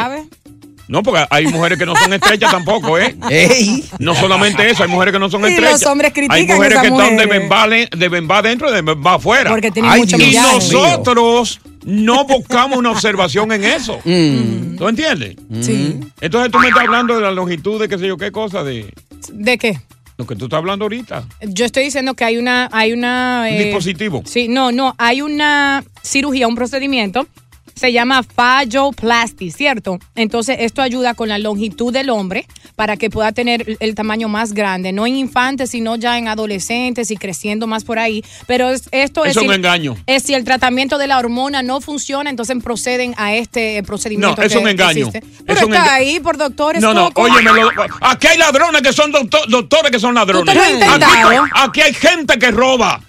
[SPEAKER 7] No, porque hay mujeres que no son estrechas <laughs> tampoco, ¿eh?
[SPEAKER 5] Ey.
[SPEAKER 7] No solamente eso, hay mujeres que no son
[SPEAKER 6] Y
[SPEAKER 7] estrechas.
[SPEAKER 6] los hombres critican
[SPEAKER 7] Hay mujeres
[SPEAKER 6] esas
[SPEAKER 7] que están de bembá, le- de bembá adentro y de bembá afuera.
[SPEAKER 6] Porque tienen mucho
[SPEAKER 7] Y
[SPEAKER 6] millaje.
[SPEAKER 7] nosotros no buscamos una observación en eso.
[SPEAKER 5] Mm.
[SPEAKER 7] ¿Tú entiendes?
[SPEAKER 6] Sí.
[SPEAKER 7] Entonces tú me estás hablando de la longitud de qué sé yo qué cosa, de
[SPEAKER 6] ¿De qué?
[SPEAKER 7] lo que tú estás hablando ahorita.
[SPEAKER 6] Yo estoy diciendo que hay una, hay una
[SPEAKER 7] Un
[SPEAKER 6] eh,
[SPEAKER 7] dispositivo.
[SPEAKER 6] Sí, no, no, hay una cirugía, un procedimiento. Se llama falloplasty, ¿cierto? Entonces, esto ayuda con la longitud del hombre para que pueda tener el tamaño más grande, no en infantes, sino ya en adolescentes y creciendo más por ahí. Pero es- esto es.
[SPEAKER 7] Es un
[SPEAKER 6] si-
[SPEAKER 7] engaño.
[SPEAKER 6] Es si el tratamiento de la hormona no funciona, entonces proceden a este eh, procedimiento.
[SPEAKER 7] No, es
[SPEAKER 6] que-
[SPEAKER 7] un engaño.
[SPEAKER 6] existe.
[SPEAKER 7] Es
[SPEAKER 6] Pero
[SPEAKER 7] un
[SPEAKER 6] está
[SPEAKER 7] enga-
[SPEAKER 6] ahí por doctores.
[SPEAKER 7] No, no, lo- aquí hay ladrones que son doctor- doctores que son ladrones.
[SPEAKER 6] ¿Tú te lo has
[SPEAKER 7] aquí, aquí hay gente que roba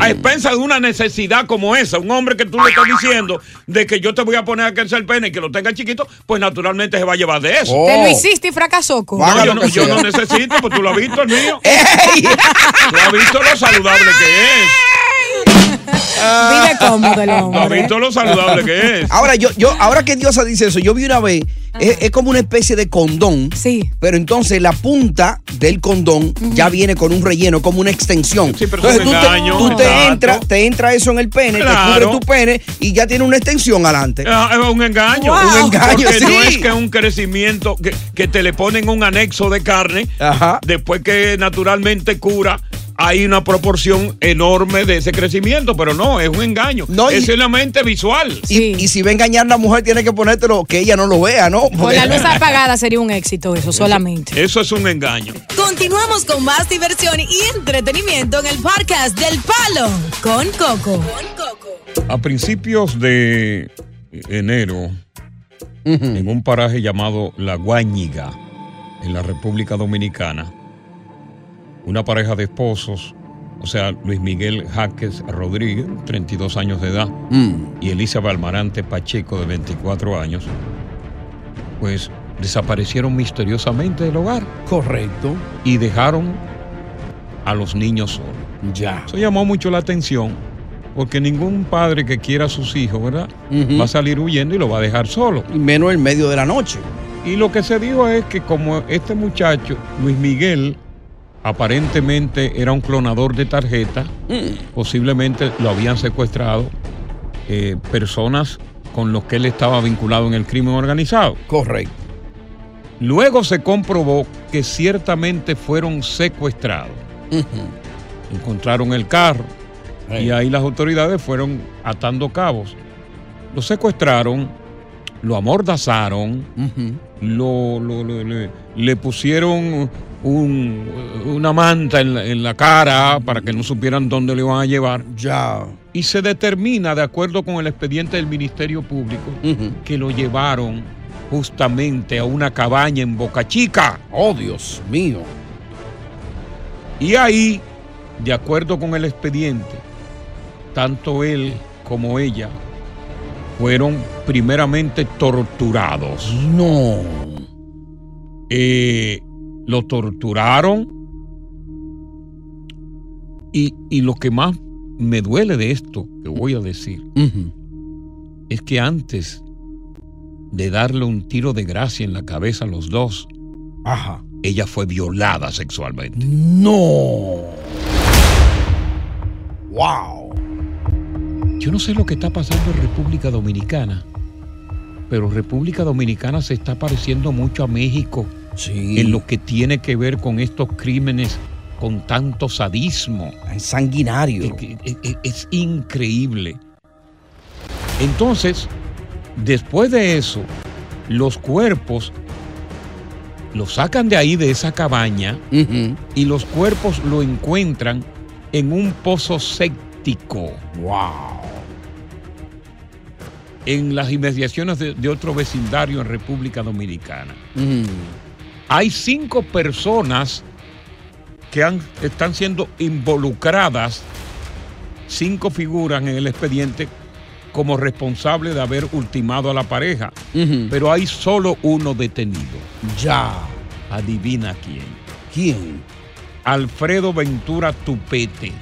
[SPEAKER 7] a expensas de una necesidad como esa. Un hombre que tú le estás diciendo de que yo te voy a poner a crecer el pene y que lo tenga chiquito, pues naturalmente se va a llevar de eso.
[SPEAKER 6] Te lo hiciste y fracasó.
[SPEAKER 7] No, yo, no, yo no necesito, pues tú lo has visto el mío. <laughs> Tú has visto lo saludable que es. <laughs>
[SPEAKER 6] Vive cómodo el
[SPEAKER 7] Tú has
[SPEAKER 6] hombre.
[SPEAKER 7] visto lo saludable que es.
[SPEAKER 5] Ahora, yo, yo, ahora que Diosa dice eso, yo vi una vez, es, es como una especie de condón.
[SPEAKER 6] Sí.
[SPEAKER 5] Pero entonces la punta del condón ya viene con un relleno, como una extensión.
[SPEAKER 7] pero
[SPEAKER 5] entonces
[SPEAKER 7] es
[SPEAKER 5] tú,
[SPEAKER 7] un
[SPEAKER 5] te,
[SPEAKER 7] engaño,
[SPEAKER 5] tú te entra, te entra eso en el pene,
[SPEAKER 7] Claro.
[SPEAKER 5] te cubre tu pene y ya tiene una extensión adelante.
[SPEAKER 7] Ah, Es un engaño.
[SPEAKER 5] Wow. Un engaño,
[SPEAKER 7] Porque no
[SPEAKER 5] sí.
[SPEAKER 7] es que un crecimiento, que, que te le ponen un anexo de carne, después que naturalmente cura, hay una proporción enorme de ese crecimiento, pero no, es un engaño.
[SPEAKER 5] No, y-
[SPEAKER 7] es solamente visual.
[SPEAKER 5] Y, y si va a engañar la mujer, tiene que ponértelo que ella no lo vea, ¿no?
[SPEAKER 6] Con la luz apagada sería un éxito eso solamente.
[SPEAKER 7] Eso es un engaño.
[SPEAKER 14] Continuamos con más diversión y entretenimiento en el podcast del Palo con Coco.
[SPEAKER 7] A principios de enero, en un paraje llamado La Guañiga, en la República Dominicana, una pareja de esposos o sea, Luis Miguel Jaques Rodríguez, 32 años de edad,
[SPEAKER 5] Mm.
[SPEAKER 7] y Elisa Balmarante Pacheco, de 24 años, pues desaparecieron misteriosamente del hogar.
[SPEAKER 5] Correcto.
[SPEAKER 7] Y dejaron a los niños solos.
[SPEAKER 5] Ya.
[SPEAKER 7] Eso llamó mucho la atención, porque ningún padre que quiera a sus hijos, ¿verdad? Va a salir huyendo y lo va a dejar solo.
[SPEAKER 5] Y menos en medio de la noche.
[SPEAKER 7] Y lo que se dijo es que como este muchacho, Luis Miguel, aparentemente era un clonador de tarjetas, posiblemente lo habían secuestrado eh, personas con los que él estaba vinculado en el crimen organizado.
[SPEAKER 5] Correcto.
[SPEAKER 7] Luego se comprobó que ciertamente fueron secuestrados. Encontraron el carro y ahí las autoridades fueron atando cabos. Lo secuestraron, lo amordazaron, lo, lo- lo- le, le pusieron un- una manta en la, en la cara para que no supieran dónde le iban a llevar.
[SPEAKER 5] Ya.
[SPEAKER 7] Y se determina, de acuerdo con el expediente del Ministerio Público, que lo llevaron justamente a una cabaña en Boca Chica.
[SPEAKER 5] Oh, Dios mío.
[SPEAKER 7] Y ahí, de acuerdo con el expediente, tanto él como ella fueron primeramente torturados.
[SPEAKER 5] No.
[SPEAKER 7] Eh, lo torturaron y, y lo que más me duele de esto que voy a decir es que antes de darle un tiro de gracia en la cabeza a los dos,
[SPEAKER 5] Ajá.
[SPEAKER 7] ella fue violada sexualmente.
[SPEAKER 5] No. Wow.
[SPEAKER 7] Yo no sé lo que está pasando en República Dominicana, pero República Dominicana se está pareciendo mucho a México en lo que tiene que ver con estos crímenes con tanto sadismo.
[SPEAKER 5] Es sanguinario.
[SPEAKER 7] Es, es- es increíble. Entonces, después de eso, los cuerpos los sacan de ahí, de esa cabaña, y los cuerpos lo encuentran en un pozo séptico.
[SPEAKER 5] ¡Wow!
[SPEAKER 7] En las inmediaciones de, de otro vecindario en República Dominicana. Hay cinco personas que han- están siendo involucradas, cinco figuras en el expediente como responsable de haber ultimado a la pareja. Pero hay solo uno detenido.
[SPEAKER 5] Ya.
[SPEAKER 7] Adivina quién.
[SPEAKER 5] ¿Quién?
[SPEAKER 7] Alfredo Ventura Tupete.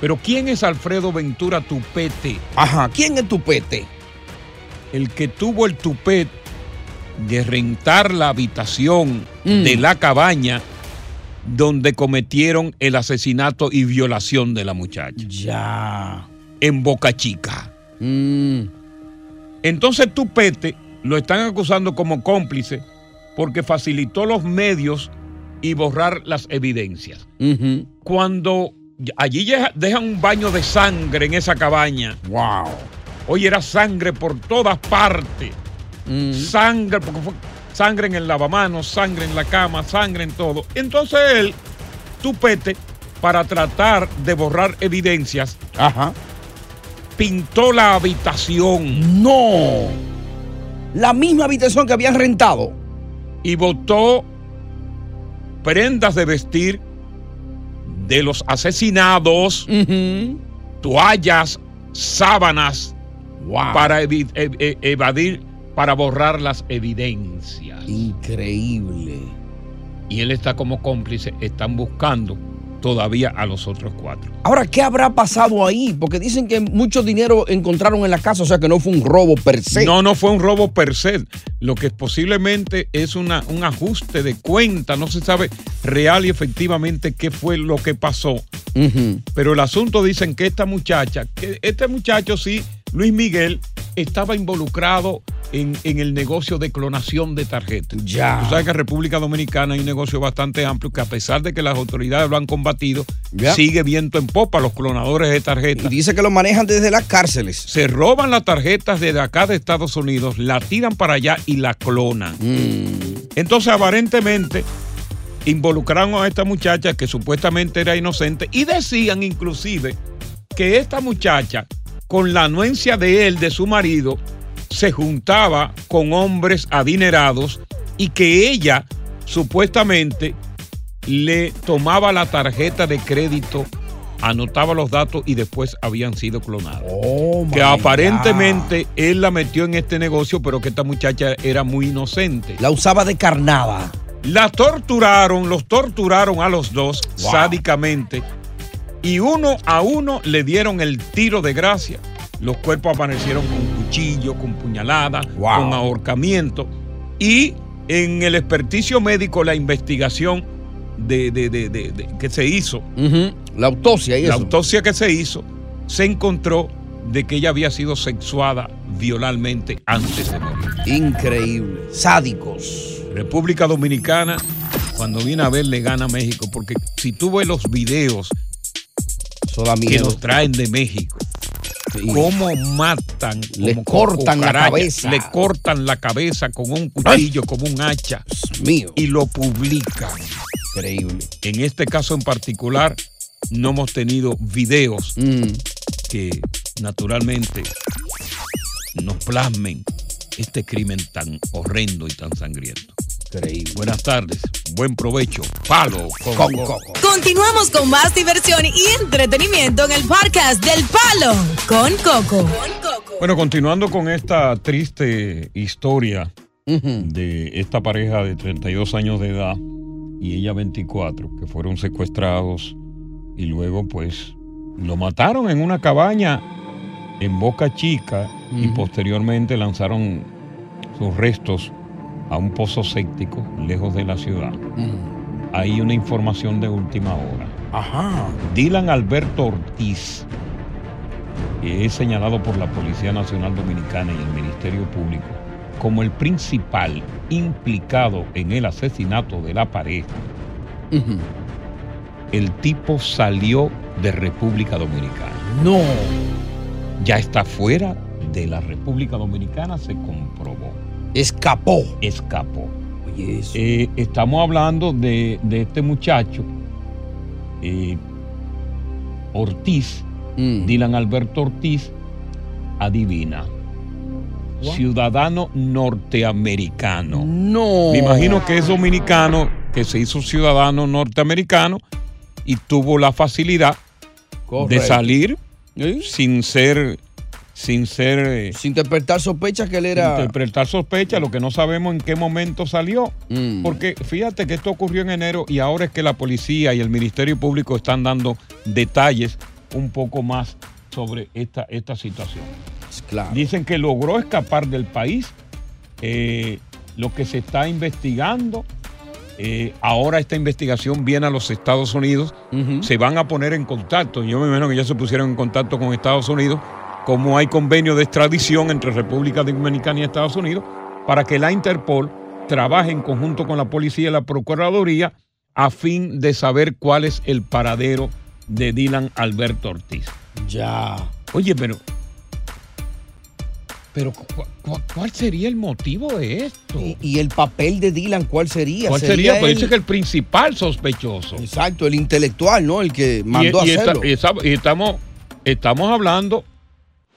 [SPEAKER 7] Pero ¿quién es Alfredo Ventura Tupete?
[SPEAKER 5] Ajá, ¿quién es Tupete?
[SPEAKER 7] El que tuvo el tupet de rentar la habitación
[SPEAKER 5] Mm.
[SPEAKER 7] de la cabaña donde cometieron el asesinato y violación de la muchacha.
[SPEAKER 5] Ya.
[SPEAKER 7] En Boca Chica.
[SPEAKER 5] Mm.
[SPEAKER 7] Entonces Tupete lo están acusando como cómplice porque facilitó los medios y borrar las evidencias. Cuando allí deja- dejan un baño de sangre en esa cabaña.
[SPEAKER 5] Wow.
[SPEAKER 7] Oye, era sangre por todas partes. Sangre, porque fue sangre en el lavamanos, sangre en la cama, sangre en todo. Entonces él, Tupete, para tratar de borrar evidencias, pintó la habitación.
[SPEAKER 5] No. La misma habitación que habían rentado.
[SPEAKER 7] Y botó prendas de vestir de los asesinados, toallas, sábanas, para e- e- evadir, para borrar las evidencias.
[SPEAKER 5] Increíble.
[SPEAKER 7] Y él está como cómplice, están buscando todavía a los otros cuatro.
[SPEAKER 5] Ahora, ¿qué habrá pasado ahí? Porque dicen que mucho dinero encontraron en la casa, o sea que no fue un robo per se.
[SPEAKER 7] No, no fue un robo per se. Lo que posiblemente es una, un ajuste de cuenta. No se sabe real y efectivamente qué fue lo que pasó. Pero el asunto dicen que esta muchacha, que este muchacho sí, Luis Miguel, estaba involucrado en, en el negocio de clonación de tarjetas.
[SPEAKER 5] Ya.
[SPEAKER 7] Tú sabes que en República Dominicana hay un negocio bastante amplio que a pesar de que las autoridades lo han combatido,
[SPEAKER 5] Ya.
[SPEAKER 7] sigue viento en popa los clonadores de tarjetas.
[SPEAKER 5] Y dice que lo manejan desde las cárceles.
[SPEAKER 7] Se roban las tarjetas desde acá de Estados Unidos, la tiran para allá y la clonan. Entonces, aparentemente, involucraron a esta muchacha que supuestamente era inocente y decían inclusive que esta muchacha, con la anuencia de él, de su marido, se juntaba con hombres adinerados y que ella supuestamente le tomaba la tarjeta de crédito anotaba los datos y después habían sido clonados.
[SPEAKER 5] Oh,
[SPEAKER 7] que aparentemente él la metió en este negocio, pero que esta muchacha era muy inocente.
[SPEAKER 5] La usaba de carnada.
[SPEAKER 7] La torturaron, los torturaron a los dos
[SPEAKER 5] Wow.
[SPEAKER 7] sádicamente y uno a uno le dieron el tiro de gracia. Los cuerpos aparecieron con cuchillo, con puñalada, con ahorcamiento y en el experticio médico la investigación de, que se hizo.
[SPEAKER 5] La autopsia y
[SPEAKER 7] la
[SPEAKER 5] eso.
[SPEAKER 7] autopsia que se hizo, se encontró de que ella había sido sexuada violalmente antes de morir.
[SPEAKER 5] Increíble. Sádicos.
[SPEAKER 7] República Dominicana, cuando viene a ver, le gana a México. Porque si tú ves los videos
[SPEAKER 5] da
[SPEAKER 7] que nos traen de México, cómo matan,
[SPEAKER 5] Le
[SPEAKER 7] como
[SPEAKER 5] cortan la cabeza.
[SPEAKER 7] Le cortan la cabeza con un cuchillo, con un hacha.
[SPEAKER 5] mío.
[SPEAKER 7] Y lo publican.
[SPEAKER 5] Increíble.
[SPEAKER 7] En este caso en particular, no hemos tenido videos
[SPEAKER 5] Mm.
[SPEAKER 7] que naturalmente nos plasmen este crimen tan horrendo y tan sangriento.
[SPEAKER 5] Increíble.
[SPEAKER 7] Buenas tardes, buen provecho, palo con,
[SPEAKER 5] Con
[SPEAKER 7] coco.
[SPEAKER 5] coco.
[SPEAKER 14] Continuamos con más diversión y entretenimiento en el podcast del Palo con Coco.
[SPEAKER 7] Bueno, continuando con esta triste historia de esta pareja de 32 años de edad y ella 24, que fueron secuestrados y luego pues lo mataron en una cabaña en Boca Chica y posteriormente lanzaron sus restos a un pozo séptico lejos de la ciudad. Hay una información de última hora.
[SPEAKER 5] Ajá.
[SPEAKER 7] Dylan Alberto Ortiz, que es señalado por la Policía Nacional Dominicana y el Ministerio Público como el principal implicado en el asesinato de la pareja, el tipo salió de República Dominicana.
[SPEAKER 5] No.
[SPEAKER 7] Ya está fuera de la República Dominicana, se comprobó.
[SPEAKER 5] Escapó.
[SPEAKER 7] Escapó.
[SPEAKER 5] Oye, eso.
[SPEAKER 7] Eh, estamos hablando de, de este muchacho, eh, Ortiz,
[SPEAKER 5] Mm.
[SPEAKER 7] Dylan Alberto Ortiz, adivina. Ciudadano norteamericano.
[SPEAKER 5] No.
[SPEAKER 7] Me imagino que es dominicano, que se hizo ciudadano norteamericano y tuvo la facilidad de salir sin ser, sin ser, eh,
[SPEAKER 5] Sin interpretar sospechas que él era.
[SPEAKER 7] interpretar sospecha, lo que no sabemos en qué momento salió.
[SPEAKER 5] Mm.
[SPEAKER 7] Porque fíjate que esto ocurrió en enero y ahora es que la policía y el Ministerio Público están dando detalles un poco más sobre esta, esta situación.
[SPEAKER 5] Claro.
[SPEAKER 7] Dicen que logró escapar del país. eh, lo que se está investigando, eh, ahora esta investigación viene a los Estados Unidos. Se van a poner en contacto. Yo me imagino que ya se pusieron en contacto con Estados Unidos. Como hay convenio de extradición entre República Dominicana y Estados Unidos, para que la Interpol trabaje en conjunto con la policía y la Procuraduría a fin de saber cuál es el paradero de Dylan Alberto Ortiz.
[SPEAKER 5] Ya.
[SPEAKER 7] Oye, pero. Pero, ¿cu- cu- ¿cuál sería el motivo de esto?
[SPEAKER 5] Y, y el papel de Dylan, ¿cuál sería?
[SPEAKER 7] ¿Cuál sería? Pues
[SPEAKER 5] él-
[SPEAKER 7] dice que el principal sospechoso.
[SPEAKER 5] Exacto, el intelectual, ¿no? El que mandó
[SPEAKER 7] y
[SPEAKER 5] a hacerlo.
[SPEAKER 7] y esta- y estamos, estamos hablando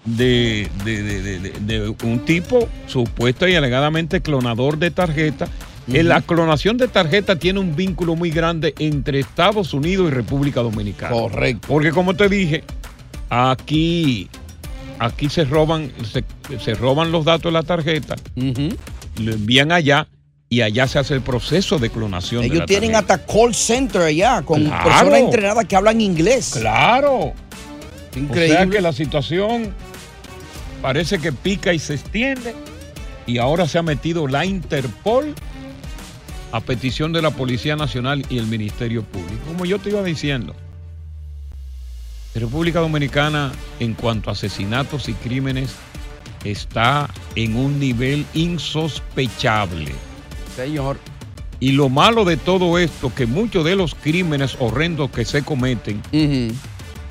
[SPEAKER 7] de, de- de- de- de- de un tipo supuesto y alegadamente clonador de tarjetas. Eh, La clonación de tarjetas tiene un vínculo muy grande entre Estados Unidos y República Dominicana.
[SPEAKER 5] Correcto.
[SPEAKER 7] Porque como te dije, aquí, aquí se roban, se, se roban los datos de la tarjeta, lo envían allá y allá se hace el proceso de clonación. de
[SPEAKER 5] Ellos
[SPEAKER 7] la
[SPEAKER 5] tienen
[SPEAKER 7] tarjeta.
[SPEAKER 5] hasta call center allá con
[SPEAKER 7] Claro.
[SPEAKER 5] personas entrenadas que hablan inglés.
[SPEAKER 7] Claro.
[SPEAKER 5] Increíble.
[SPEAKER 7] O sea que la situación parece que pica y se extiende y ahora se ha metido la Interpol a petición de la Policía Nacional y el Ministerio Público. Como yo te iba diciendo, República Dominicana en cuanto a asesinatos y crímenes está en un nivel insospechable.
[SPEAKER 5] Señor.
[SPEAKER 7] Y lo malo de todo esto, que muchos de los crímenes horrendos que se cometen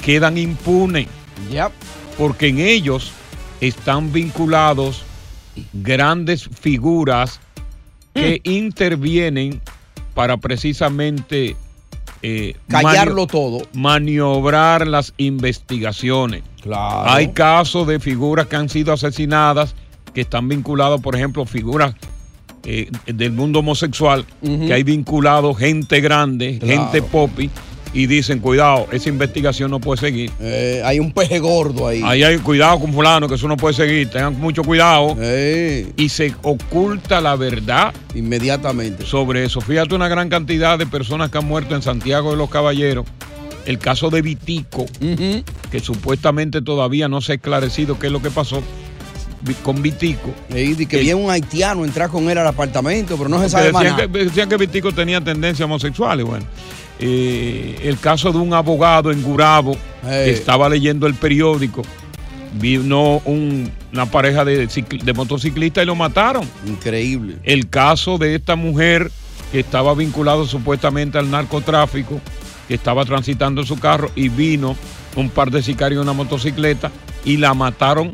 [SPEAKER 7] quedan impunes. Porque en ellos están vinculados grandes figuras que intervienen para precisamente eh,
[SPEAKER 5] Callarlo todo.
[SPEAKER 7] maniobrar las investigaciones.
[SPEAKER 5] Claro.
[SPEAKER 7] Hay casos de figuras que han sido asesinadas que están vinculadas, por ejemplo, figuras eh, del mundo homosexual, que hay vinculado gente grande,
[SPEAKER 5] Claro.
[SPEAKER 7] gente popi, y dicen, cuidado, esa investigación no puede seguir.
[SPEAKER 5] Eh, hay un peje gordo ahí.
[SPEAKER 7] Ahí hay cuidado con fulano, que eso no puede seguir. Tengan mucho cuidado. Y se oculta la verdad.
[SPEAKER 5] Inmediatamente.
[SPEAKER 7] Sobre eso. Fíjate una gran cantidad de personas que han muerto en Santiago de los Caballeros. El caso de Vitico, que supuestamente todavía no se ha esclarecido qué es lo que pasó con Vitico.
[SPEAKER 5] Y que viene un haitiano entrar con él al apartamento, pero no se sabe más
[SPEAKER 7] decían, decían que Vitico tenía tendencias homosexuales. Bueno, Eh, el caso de un abogado en Gurabo que estaba leyendo el periódico, vino un- una pareja de, de motociclistas y lo mataron.
[SPEAKER 5] Increíble.
[SPEAKER 7] El caso de esta mujer que estaba vinculado supuestamente al narcotráfico, que estaba transitando su carro y vino un par de sicarios en una motocicleta y la mataron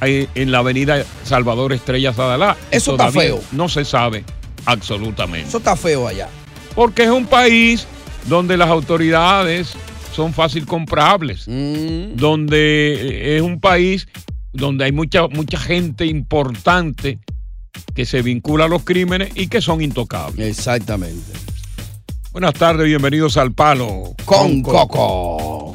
[SPEAKER 7] ahí en la avenida Salvador Estrella Sadalá.
[SPEAKER 5] Eso está feo.
[SPEAKER 7] No se sabe absolutamente.
[SPEAKER 5] Eso está feo allá.
[SPEAKER 7] Porque es un país donde las autoridades son fácil comprables,
[SPEAKER 5] Mm.
[SPEAKER 7] donde eh, es un país donde hay mucha, mucha gente importante que se vincula a los crímenes y que son intocables.
[SPEAKER 5] Exactamente.
[SPEAKER 7] Buenas tardes, bienvenidos al Palo
[SPEAKER 5] Con Coco.